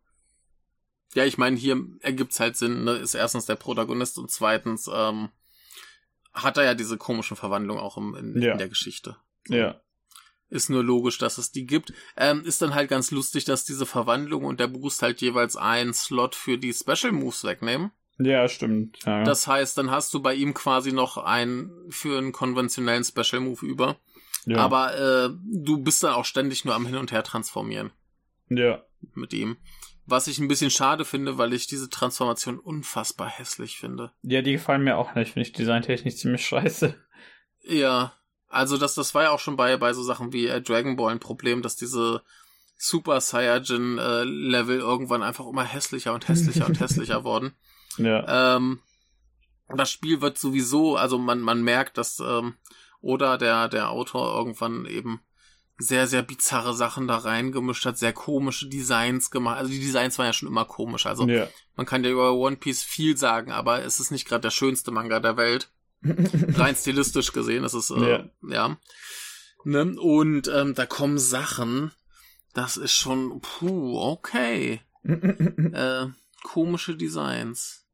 Ja, ich meine, hier ergibt's halt Sinn, ne? Ist erstens der Protagonist und zweitens ähm, hat er ja diese komischen Verwandlungen auch im, in, Ja. in der Geschichte. Ja. Ist nur logisch, dass es die gibt. Ähm, ist dann halt ganz lustig, dass diese Verwandlung und der Boost halt jeweils einen Slot für die Special Moves wegnehmen. Ja, stimmt. Ja. Das heißt, dann hast du bei ihm quasi noch einen für einen konventionellen Special Move über. Ja. Aber äh, du bist dann auch ständig nur am Hin und Her transformieren. Ja. Mit ihm. Was ich ein bisschen schade finde, weil ich diese Transformation unfassbar hässlich finde. Ja, die gefallen mir auch nicht. Finde ich designtechnisch ziemlich scheiße. Ja. Also das, das war ja auch schon bei, bei so Sachen wie äh, Dragon Ball ein Problem, dass diese Super Saiyajin äh, Level irgendwann einfach immer hässlicher und hässlicher und <laughs> hässlicher wurden. Ja. Ähm, das Spiel wird sowieso, also man, man merkt, dass ähm, oder der, der Autor irgendwann eben sehr, sehr bizarre Sachen da reingemischt hat, sehr komische Designs gemacht. Also die Designs waren ja schon immer komisch. Also ja. man kann ja über One Piece viel sagen, aber es ist nicht gerade der schönste Manga der Welt. <laughs> Rein stilistisch gesehen, das ist äh, ja. ja. Ne? Und ähm, da kommen Sachen, das ist schon, puh, okay. <laughs> äh, komische Designs.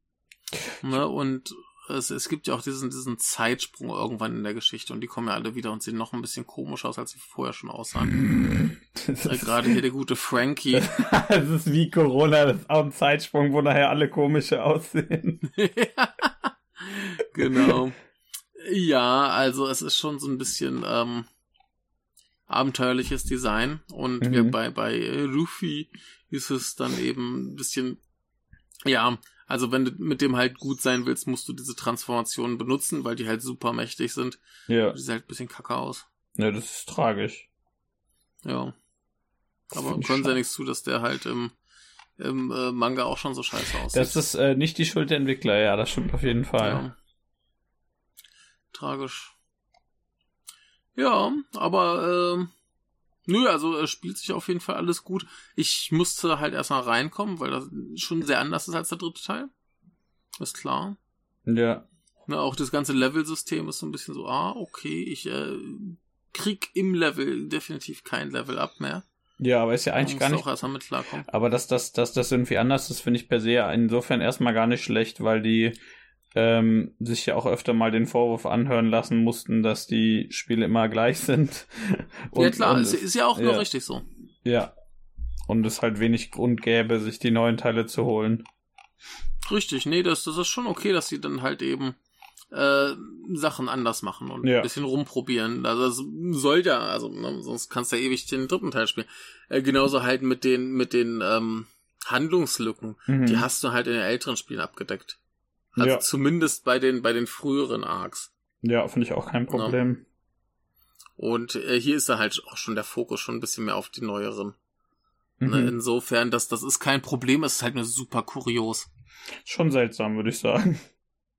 Ne? Und es, es gibt ja auch diesen, diesen Zeitsprung irgendwann in der Geschichte und die kommen ja alle wieder und sehen noch ein bisschen komisch aus, als sie vorher schon aussahen. äh, Gerade hier der gute Frankie. <laughs> das ist wie Corona, das ist auch ein Zeitsprung, wo nachher alle komische aussehen. <laughs> genau. Ja, also es ist schon so ein bisschen ähm, abenteuerliches Design und mhm. wir bei, bei Ruffy ist es dann eben ein bisschen, ja, also wenn du mit dem halt gut sein willst, musst du diese Transformationen benutzen, weil die halt super mächtig sind. Ja. Die sieht halt ein bisschen kacke aus. Ja, das ist tragisch. Ja. Das Aber können sie ja nichts zu, dass der halt im, im äh, Manga auch schon so scheiße aussieht. Das ist äh, nicht die Schuld der Entwickler, ja, das stimmt auf jeden Fall. Ja. Tragisch. Ja, aber äh, Nö, also es spielt sich auf jeden Fall alles gut. Ich musste halt erstmal reinkommen, weil das schon sehr anders ist als der dritte Teil. Ist klar. Ja. Ne, auch das ganze Level-System ist so ein bisschen so, ah, okay, ich äh, krieg im Level definitiv kein Level up mehr. Ja, aber ist ja eigentlich gar nicht. Auch erstmal mit klarkommen. Aber dass das, dass das irgendwie anders ist, finde ich per se insofern erstmal gar nicht schlecht, weil die ähm, sich ja auch öfter mal den Vorwurf anhören lassen mussten, dass die Spiele immer gleich sind. <laughs> und, ja klar, ist, ist, ja auch ja, nur richtig so. Ja. Und es halt wenig Grund gäbe, sich die neuen Teile zu holen. Richtig, nee, das, das ist schon okay, dass sie dann halt eben äh, Sachen anders machen und ja. ein bisschen rumprobieren. Also das soll ja, also ne, sonst kannst du ja ewig den dritten Teil spielen. Äh, genauso halt mit den, mit den ähm, Handlungslücken. Mhm. Die hast du halt in den älteren Spielen abgedeckt. Also ja. zumindest bei den, bei den früheren Arcs. Ja, finde ich auch kein Problem. Ja. Und äh, hier ist da halt auch schon der Fokus schon ein bisschen mehr auf die neueren. Ne, mhm. Ne, insofern, dass das ist kein Problem, es ist halt nur super kurios. Schon seltsam, würde ich sagen.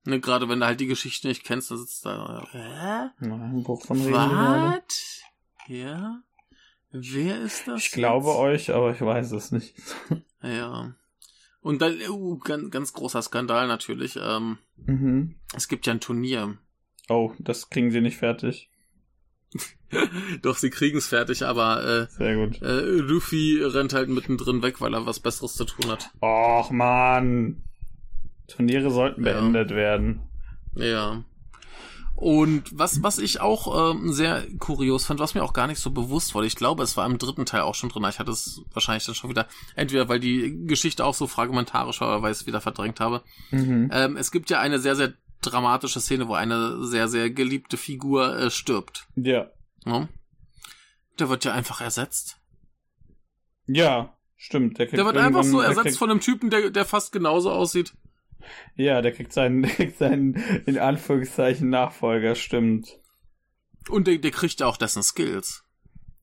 Ne, gerade wenn du halt die Geschichte nicht kennst, dann sitzt da. Hä? Ein Buch von Was? Ja? Wer ist das? Ich jetzt? glaube euch, aber ich weiß es nicht. Ja. Und dann, uh, ganz, ganz großer Skandal natürlich. Ähm, mhm. Es gibt ja ein Turnier. Oh, das kriegen sie nicht fertig. <laughs> Doch, sie kriegen es fertig, aber äh, Sehr gut. Äh, Luffy rennt halt mittendrin weg, weil er was Besseres zu tun hat. Och, man. Turniere sollten beendet ja. werden. Ja. Und was, was ich auch ähm, sehr kurios fand, was mir auch gar nicht so bewusst wurde, ich glaube, es war im dritten Teil auch schon drin, ich hatte es wahrscheinlich dann schon wieder, entweder weil die Geschichte auch so fragmentarisch war, oder weil ich es wieder verdrängt habe. Mhm. Ähm, es gibt ja eine sehr, sehr dramatische Szene, wo eine sehr, sehr geliebte Figur äh, stirbt. Ja. ja. Der wird ja einfach ersetzt. Ja, stimmt. Der, der wird einfach so ersetzt von einem Typen, der, der fast genauso aussieht. Ja, der kriegt seinen, <laughs> der kriegt seinen in Anführungszeichen Nachfolger, stimmt. Und der, der kriegt auch dessen Skills.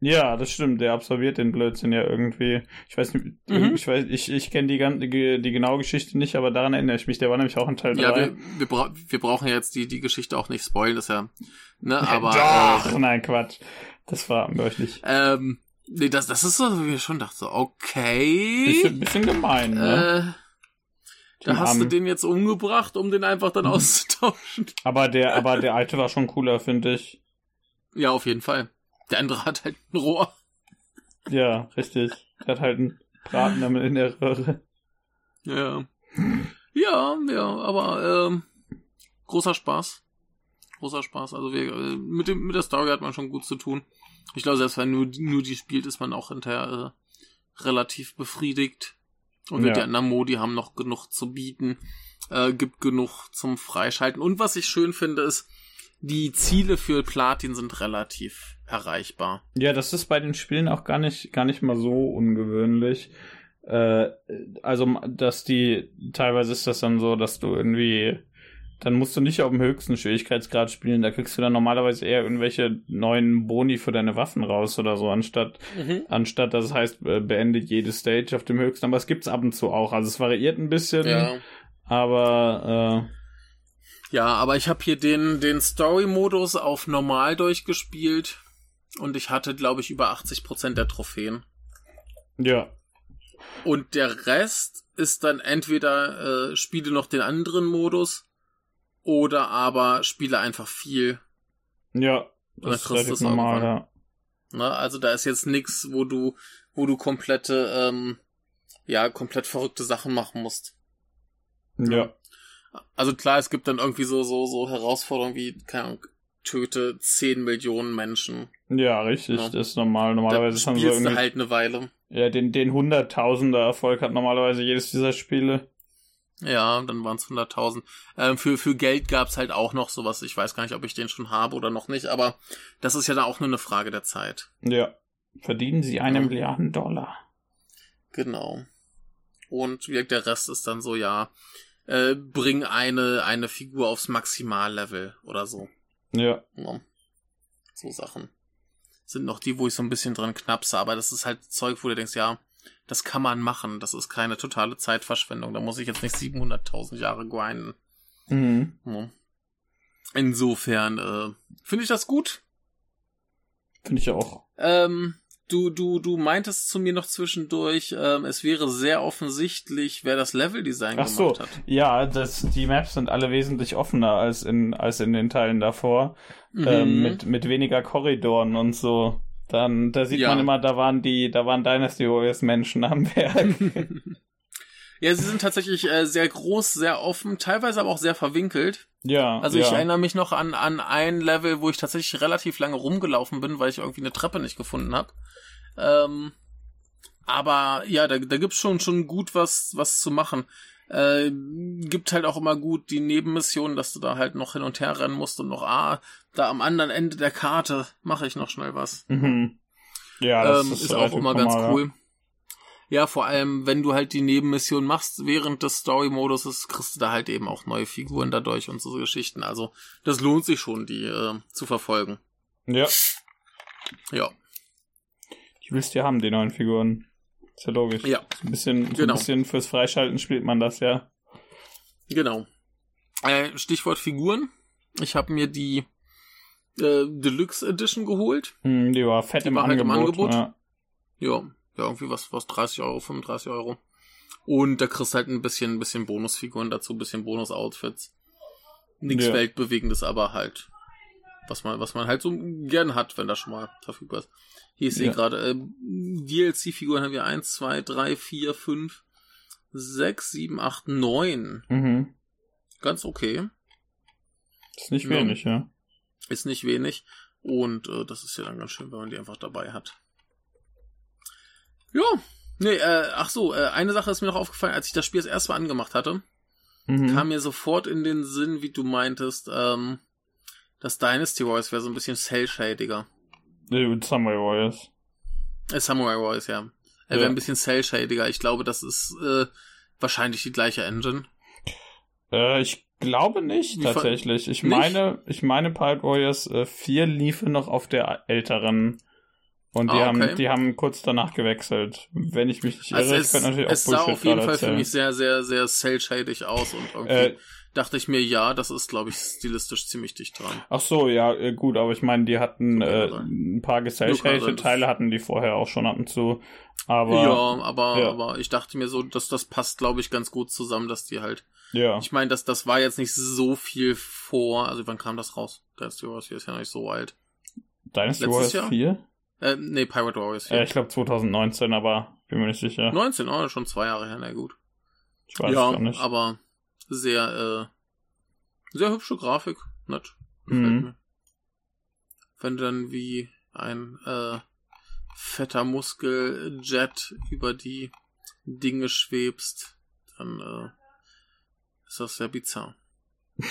Ja, das stimmt. Der absolviert den Blödsinn ja irgendwie. Ich weiß nicht, mhm. ich weiß, ich, ich kenne die, die, die genaue Geschichte nicht, aber daran erinnere ich mich. Der war nämlich auch in Teil 3. Ja, wir, wir, bra wir brauchen ja jetzt die, die Geschichte auch nicht spoilen, das ist ja, ne, <laughs> aber. Doch, äh, nein, Quatsch. Das war möglich. Ähm, nee, das, das ist so, wie ich schon dachte, so, okay. Bisschen, bisschen gemein, ne? Äh, da hast du den jetzt umgebracht, um den einfach dann mhm. auszutauschen. <laughs> Aber der, aber der alte war schon cooler, finde ich. Ja, auf jeden Fall. Der andere hat halt ein Rohr. Ja, richtig. Der hat halt einen Braten in der Röhre. Ja. Ja, ja, aber ähm, großer Spaß. Großer Spaß. Also wir, äh, mit, dem, mit der Story hat man schon gut zu tun. Ich glaube, selbst wenn nur, nur die spielt, ist man auch hinterher äh, relativ befriedigt. Und ja. die anderen Modi haben noch genug zu bieten, äh, gibt genug zum Freischalten. Und was ich schön finde, ist, die Ziele für Platin sind relativ erreichbar. Ja, das ist bei den Spielen auch gar nicht, gar nicht mal so ungewöhnlich. Äh, also, dass die, teilweise ist das dann so, dass du irgendwie, dann musst du nicht auf dem höchsten Schwierigkeitsgrad spielen, da kriegst du dann normalerweise eher irgendwelche neuen Boni für deine Waffen raus oder so, anstatt, mhm. anstatt, das heißt, äh, beende jede Stage auf dem höchsten, aber es gibt's ab und zu auch, also es variiert ein bisschen, ja. aber, äh, ja, aber ich habe hier den, den Story-Modus auf normal durchgespielt und ich hatte, glaube ich, über 80% der Trophäen. Ja. Und der Rest ist dann entweder äh, spiele noch den anderen Modus oder aber spiele einfach viel. Ja, das ist relativ normal, ja. Na, ne, also da ist jetzt nix, wo du, wo du komplette, ähm, ja, komplett verrückte Sachen machen musst. Ja. Also klar, es gibt dann irgendwie so, so, so Herausforderungen wie, keine Ahnung, töte 10 Millionen Menschen. Ja, richtig, ja. das ist normal. Normalerweise da haben so irgendwie, halt eine Weile. Ja, den, den Hunderttausender Erfolg hat normalerweise jedes dieser Spiele. Ja, dann waren es 100.000. Ähm, für, für Geld gab's halt auch noch sowas. Ich weiß gar nicht, ob ich den schon habe oder noch nicht, aber das ist ja dann auch nur eine Frage der Zeit. Ja. Verdienen sie eine ja. Milliarde Dollar. Genau. Und wie der Rest ist dann so, ja, äh, bring eine, eine Figur aufs Maximallevel oder so. Ja. ja. So Sachen. Sind noch die, wo ich so ein bisschen dran knapse, aber das ist halt Zeug, wo du denkst, ja, das kann man machen. Das ist keine totale Zeitverschwendung. Da muss ich jetzt nicht 700.000 Jahre grinden. Mhm. Ja. Insofern äh, finde ich das gut. Finde ich auch. Ähm, Du, du, du meintest zu mir noch zwischendurch, ähm, es wäre sehr offensichtlich, wer das Leveldesign Ach gemacht so. hat. Ja, das, die Maps sind alle wesentlich offener als in, als in den Teilen davor. Mhm. Ähm, mit, mit weniger Korridoren und so. Dann, da sieht ja. man immer, da waren die, da waren Dynasty Warriors Menschen am Werk. <laughs> Ja, sie sind tatsächlich äh, sehr groß, sehr offen, teilweise aber auch sehr verwinkelt. Ja. Also ja. ich erinnere mich noch an, an ein Level, wo ich tatsächlich relativ lange rumgelaufen bin, weil ich irgendwie eine Treppe nicht gefunden habe. Ähm, aber ja, da, da gibt's schon, schon gut was, was zu machen. Äh, gibt halt auch immer gut die Nebenmission, dass du da halt noch hin und her rennen musst und noch, ah, da am anderen Ende der Karte mache ich noch schnell was. Mhm. Ja, das ähm, ist, ist auch immer ganz cool. Ja. Ja, vor allem, wenn du halt die Nebenmission machst während des Story-Moduses, kriegst du da halt eben auch neue Figuren dadurch und so Geschichten. Also, das lohnt sich schon, die äh, zu verfolgen. Ja. Ja. Ich willst ja haben, die neuen Figuren. Ist ja logisch. Ja. So ein bisschen, so genau. ein bisschen fürs Freischalten spielt man das ja. Genau. Äh, Stichwort Figuren. Ich habe mir die äh, Deluxe Edition geholt. Hm, die war fett die im, war Angebot, halt im Angebot. Ja. ja ja, irgendwie was, was 30 Euro, 35 Euro. Und da kriegst du halt ein bisschen, ein bisschen Bonusfiguren dazu, ein bisschen Bonus-Outfits. Nichts ja. Weltbewegendes, aber halt, was man, was man halt so gern hat, wenn das schon mal verfügbar ist. Hier ist ja. gerade, äh, DLC-Figuren haben wir 1, 2, 3, 4, 5, 6, 7, 8, 9. Mhm. Ganz okay. Ist nicht wenig, ja. ja. Ist nicht wenig. Und äh, das ist ja dann ganz schön, wenn man die einfach dabei hat. Ja, nee, äh, ach so, äh, eine Sache ist mir noch aufgefallen, als ich das Spiel das erste Mal angemacht hatte, mhm. kam mir sofort in den Sinn, wie du meintest, ähm, das Dynasty Warriors wäre so ein bisschen cell-shadiger. Samurai Warriors. Äh, Samurai Warriors, ja. Er ja. wäre ein bisschen cell-shadiger. Ich glaube, das ist äh, wahrscheinlich die gleiche Engine. Äh, ich glaube nicht, tatsächlich. Ich nicht? meine, ich meine Pirate Warriors äh, 4 liefe noch auf der älteren und die, ah, okay. haben, die haben kurz danach gewechselt. Wenn ich mich nicht also irre, es, natürlich es auch sah auf jeden Fall erzählen. für mich sehr, sehr, sehr cell-shadig aus und irgendwie äh, dachte ich mir, ja, das ist, glaube ich, stilistisch ziemlich dicht dran. Ach so, ja, äh, gut, aber ich meine, die hatten äh, ein paar cell-shaded Teile hatten die vorher auch schon ab und zu. Aber, ja, aber, ja. aber ich dachte mir so, dass das passt, glaube ich, ganz gut zusammen, dass die halt. Ja. Ich meine, das, das war jetzt nicht so viel vor. Also wann kam das raus? Dynasty Warriors 4 ist ja noch nicht so alt. Dynasty Warriors 4? Äh, nee, Pirate Warriors 4. Äh, ich glaube 2019, aber bin mir nicht sicher. 19, oh, schon zwei Jahre her, na gut. Ich weiß ja, gar nicht. aber sehr, äh, sehr hübsche Grafik, nett. Mhm. Wenn du dann wie ein, äh, fetter Muskeljet über die Dinge schwebst, dann, äh, ist das sehr bizarr. <laughs>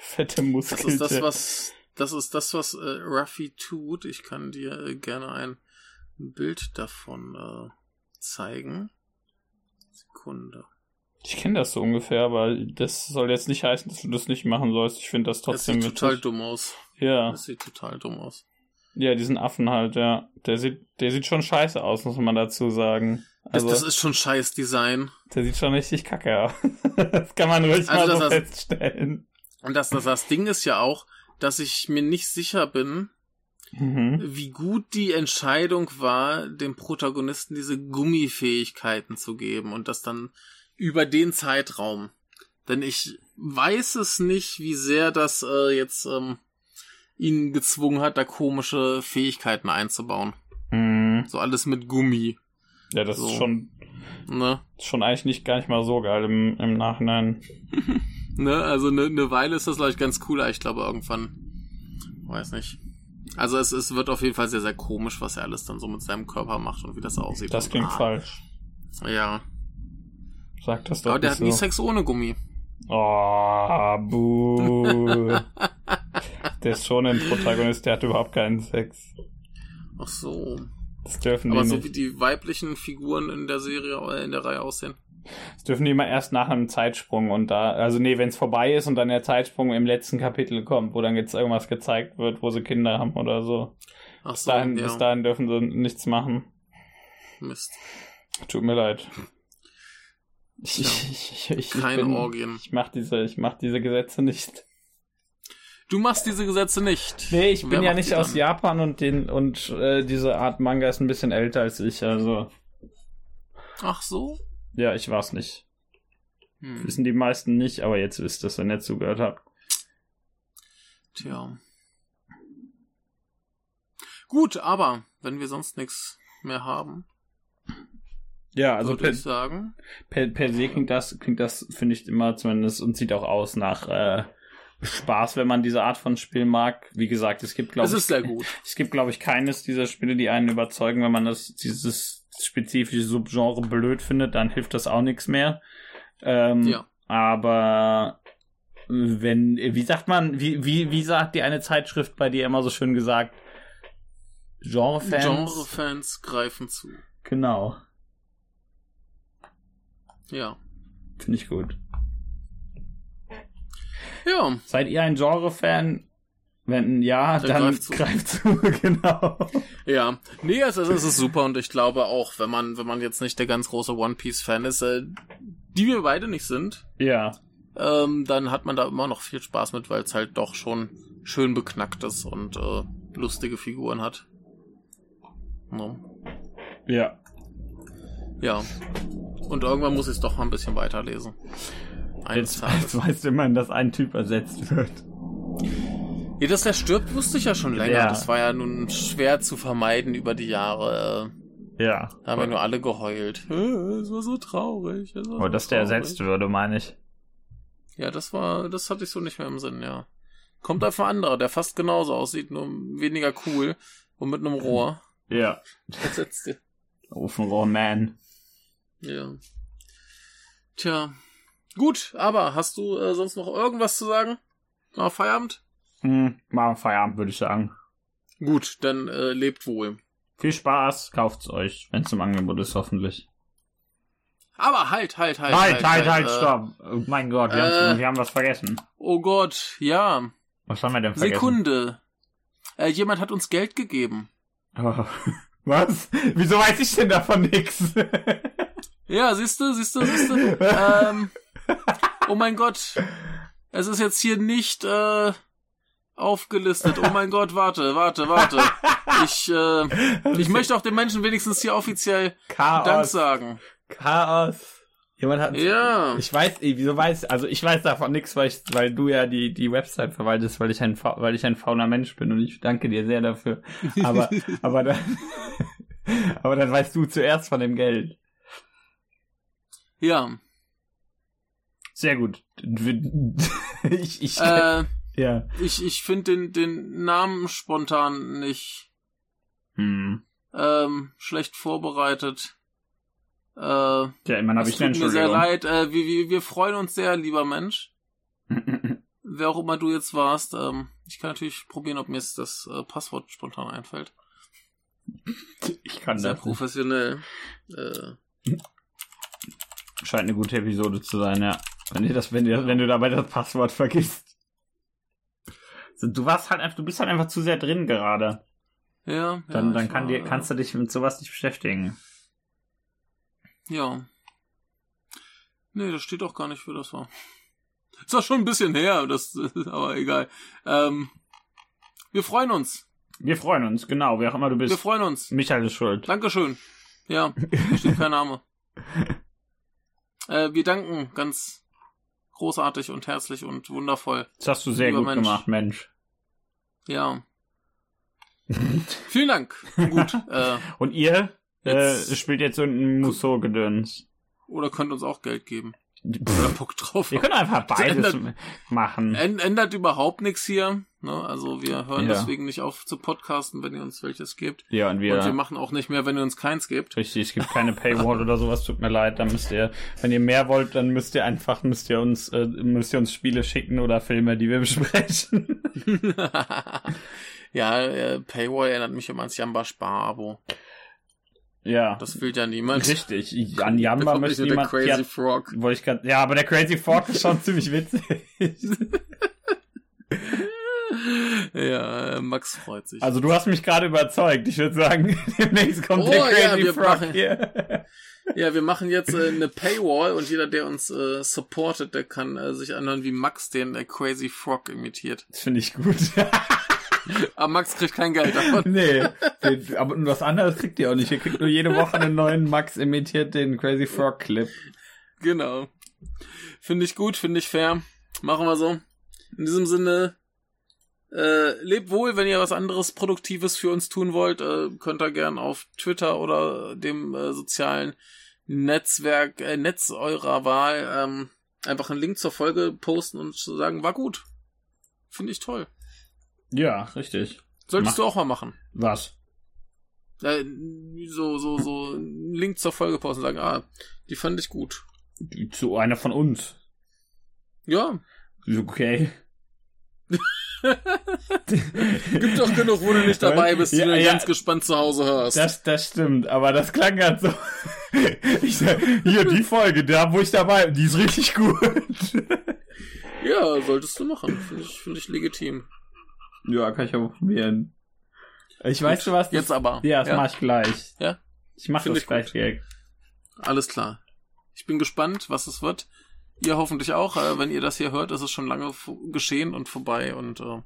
Fette Das Muskel. ist das, was das ist das, was äh, Ruffy tut. Ich kann dir äh, gerne ein Bild davon äh, zeigen. Sekunde. Ich kenne das so ungefähr, aber das soll jetzt nicht heißen, dass du das nicht machen sollst. Ich finde das Das trotzdem sieht total dumm aus. Ja. Das sieht total dumm aus. Ja, diesen Affen halt, ja. Der sieht, der sieht schon scheiße aus, muss man dazu sagen. Das, Also, das ist schon scheiß Design. der sieht schon richtig kacke aus. <laughs> das kann man ruhig Also, mal so das- feststellen. Und das, das, das Ding ist ja auch, dass ich mir nicht sicher bin, Mhm. wie gut die Entscheidung war, dem Protagonisten diese Gummifähigkeiten zu geben und das dann über den Zeitraum. Denn ich weiß es nicht, wie sehr das äh, jetzt ähm, ihn gezwungen hat, da komische Fähigkeiten einzubauen. Mhm. So alles mit Gummi. Ja, das So. ist schon, Ne? schon eigentlich nicht gar nicht mal so geil im, im Nachhinein. <laughs> Ne? Also eine ne Weile ist das, glaube ich, ganz cool, aber ich glaube irgendwann. Weiß nicht. Also es, es wird auf jeden Fall sehr, sehr komisch, was er alles dann so mit seinem Körper macht und wie das aussieht. Das klingt ah, falsch. Ja. Sag das doch Aber der nicht hat nie so. Sex ohne Gummi. Oh, buh. <laughs> der ist schon ein Protagonist, der hat überhaupt keinen Sex. Ach so. Das dürfen Aber die so nicht. wie die weiblichen Figuren in der Serie, äh, in der Reihe aussehen. Das dürfen die immer erst nach einem Zeitsprung und da, also nee, wenn es vorbei ist und dann der Zeitsprung im letzten Kapitel kommt, wo dann jetzt irgendwas gezeigt wird, wo sie Kinder haben oder so. Ach Bis so, dahin, ja. bis dahin dürfen sie nichts machen. Mist. Tut mir leid. Ich, Tja, ich, ich, ich, keine bin, Orgien. Ich mach diese, ich mach diese Gesetze nicht. Du machst diese Gesetze nicht. Nee, ich bin ja nicht aus dann? Japan und den und äh, diese Art Manga ist ein bisschen älter als ich, also Ach so? ja, ich war's nicht. Hm. Wissen die meisten nicht, aber jetzt wisst ihr es, wenn ihr zugehört habt. Tja. Gut, aber wenn wir sonst nichts mehr haben, Ja, also würde per, ich sagen. per, per se klingt das, klingt das, finde ich immer zumindest und sieht auch aus nach äh, Spaß, wenn man diese Art von Spiel mag. Wie gesagt, es gibt, glaube Es ich, ist sehr gut. <laughs> es gibt, glaube ich, keines dieser Spiele, die einen überzeugen, wenn man das, dieses spezifische Subgenre blöd findet, dann hilft das auch nichts mehr. Ähm, Ja. Aber wenn, wie sagt man, wie, wie, wie sagt die eine Zeitschrift bei dir immer so schön gesagt? Genrefans? Genre-Fans greifen zu. Genau. Ja. Finde ich gut. Ja. Seid ihr ein Genre-Fan? Wenn ja, Dann dann, greift zu. greift zu, <laughs> genau. Ja, nee, es, es ist super und ich glaube auch, wenn man, wenn man jetzt nicht der ganz große One Piece Fan ist, äh, die wir beide nicht sind, Ja. ähm, dann hat man da immer noch viel Spaß mit, weil es halt doch schon schön beknackt ist und äh, lustige Figuren hat. No. Ja. Ja. Und irgendwann muss ich es doch mal ein bisschen weiterlesen. Eines Jetzt, jetzt weißt du immerhin, dass ein Typ ersetzt wird. Ja, dass der stirbt, wusste ich ja schon länger. Ja. Das war ja nun schwer zu vermeiden über die Jahre. Ja. Da haben wir nur alle geheult. Es war so traurig. es war Aber so dass der traurig. ersetzt würde, meine ich. Ja, das war, das hatte ich so nicht mehr im Sinn, ja. Kommt einfach ein anderer, der fast genauso aussieht, nur weniger cool und mit einem Rohr. Ja. <laughs> Ersetzt ihr. Ofenrohrman. Ja. Tja. Gut, aber hast du äh, sonst noch irgendwas zu sagen? Nach Feierabend? Hm, machen Feierabend, würde ich sagen. Gut, dann äh, lebt wohl. Viel Spaß, kauft's euch, wenn es im Angebot ist, hoffentlich. Aber halt, halt, halt. Halt, halt, halt, äh, stopp. Oh mein Gott, wir, äh, haben, wir haben was vergessen. Oh Gott, ja. Was haben wir denn vergessen? Sekunde. Äh, jemand hat uns Geld gegeben. Oh. <laughs> Was? Wieso weiß ich denn davon nix? <laughs> Ja, siehst du, siehst du, siehst du. <laughs> ähm, oh mein Gott. Es ist jetzt hier nicht äh, aufgelistet. Oh mein Gott, warte, warte, warte. Ich, äh, <laughs> ich möchte auch den Menschen wenigstens hier offiziell Dank Chaos. sagen. Chaos. Jemand hat. Ja. Ich weiß, wieso weiß, also ich weiß davon nichts, weil ich, weil du ja die, die Website verwaltest, weil ich ein, weil ich ein fauler Mensch bin und ich danke dir sehr dafür. Aber, <laughs> aber dann, aber dann weißt du zuerst von dem Geld. Ja. Sehr gut. <laughs> Ich, ich, Äh, <laughs> ja. ich ich finde den, den Namen spontan nicht Hm. ähm, schlecht vorbereitet. Äh, Ja, immerhin habe ich tut mir sehr leid. Äh, wir, wir, wir freuen uns sehr, lieber Mensch. <laughs> wer auch immer du jetzt warst, ähm, ich kann natürlich probieren, ob mir jetzt das äh, Passwort spontan einfällt. Ich kann Sehr das. nicht. professionell. Äh, Scheint eine gute Episode zu sein, ja. Wenn dir das, wenn dir, wenn du dabei das Passwort vergisst. So, Du warst halt einfach, du bist halt einfach zu sehr drin gerade. ja, Dann, ja, dann kann war, dir, kannst du dich mit sowas nicht beschäftigen. Ja. Nee, das steht auch gar nicht, für das war. Ist auch schon ein bisschen her, das, <laughs> aber egal. Ähm, wir freuen uns. Wir freuen uns, genau, wer auch immer du Wir bist. freuen uns. Michael ist schuld. Dankeschön. Ja, steht kein Name. <laughs> Äh, wir danken ganz großartig und herzlich und wundervoll. Das hast du sehr gut Mensch. gemacht, Mensch. Ja. <laughs> Vielen Dank. Gut. Äh, Und ihr Jetzt- äh, spielt jetzt so ein Musso-Gedöns. oder könnt uns auch Geld geben. Oder Bock drauf. Wir können einfach beides ändert- machen. Änd- Ändert überhaupt nichts hier. Ne? Also wir hören Ja. deswegen nicht auf zu podcasten, wenn ihr uns welches gebt. Ja, und wir, Und wir machen auch nicht mehr, wenn ihr uns keins gebt. Richtig, es gibt keine Paywall oder sowas, tut mir leid. Dann müsst ihr, wenn ihr mehr wollt, dann müsst ihr einfach, müsst ihr uns, äh, müsst ihr uns Spiele schicken oder Filme, die wir <laughs> besprechen. <laughs> ja, äh, Paywall erinnert mich immer ans Jamba Spar-Abo. ja. Das will ja niemand. richtig. Ich- An Jamba möchte nicht mit der niemand. Crazy Ja, Frog. wollte ich grad, ja, aber der Crazy Fork ist schon <laughs> ziemlich witzig. <laughs> Ja, äh, Max freut sich. Also du hast mich gerade überzeugt. Ich würde sagen, <laughs> demnächst kommt Oh, der ja, Crazy wir Frog machen- hier. <laughs> ja, wir machen jetzt äh, eine Paywall und jeder, der uns äh, supportet, der kann äh, sich anhören, wie Max den äh, Crazy Frog imitiert. Das finde ich gut. Aber Max kriegt kein Geld davon. nee, den- aber was anderes kriegt ihr auch nicht. Ihr kriegt nur jede Woche einen neuen Max imitiert den Crazy Frog Clip. Genau. Finde ich gut, finde ich fair. Machen wir so. In diesem Sinne, äh, lebt wohl, wenn ihr was anderes Produktives für uns tun wollt, äh, könnt ihr gern auf Twitter oder dem äh, sozialen Netzwerk, äh, Netz eurer Wahl, ähm, einfach einen Link zur Folge posten und sagen, war gut. Finde ich toll. Ja, richtig. Solltest Mach- du auch mal machen. Was? Äh, so, so, so, einen Link zur Folge posten und sagen, ah, die fand ich gut. Zu einer von uns. Ja, Okay. <laughs> <laughs> Gibt doch genug, wo du nicht dabei bist, die Ja, du ja. ganz gespannt zu Hause hörst. Das, das stimmt, aber das klang ganz so. Ich sag, hier, die Folge, da wo ich dabei bin, die ist richtig gut. Ja, solltest du machen. Finde ich, finde ich legitim. Ja, kann ich auch probieren. Ich weiß du was? Jetzt aber. Ja, das ja? mach ich gleich. Ja? Ich mach Find das ich gleich direkt. Alles klar. Ich bin gespannt, was es wird. Ihr hoffentlich auch. Äh, wenn ihr das hier hört, ist es schon lange geschehen und vorbei. Und äh,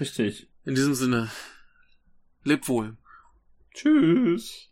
Richtig. in diesem Sinne, lebt wohl. Tschüss.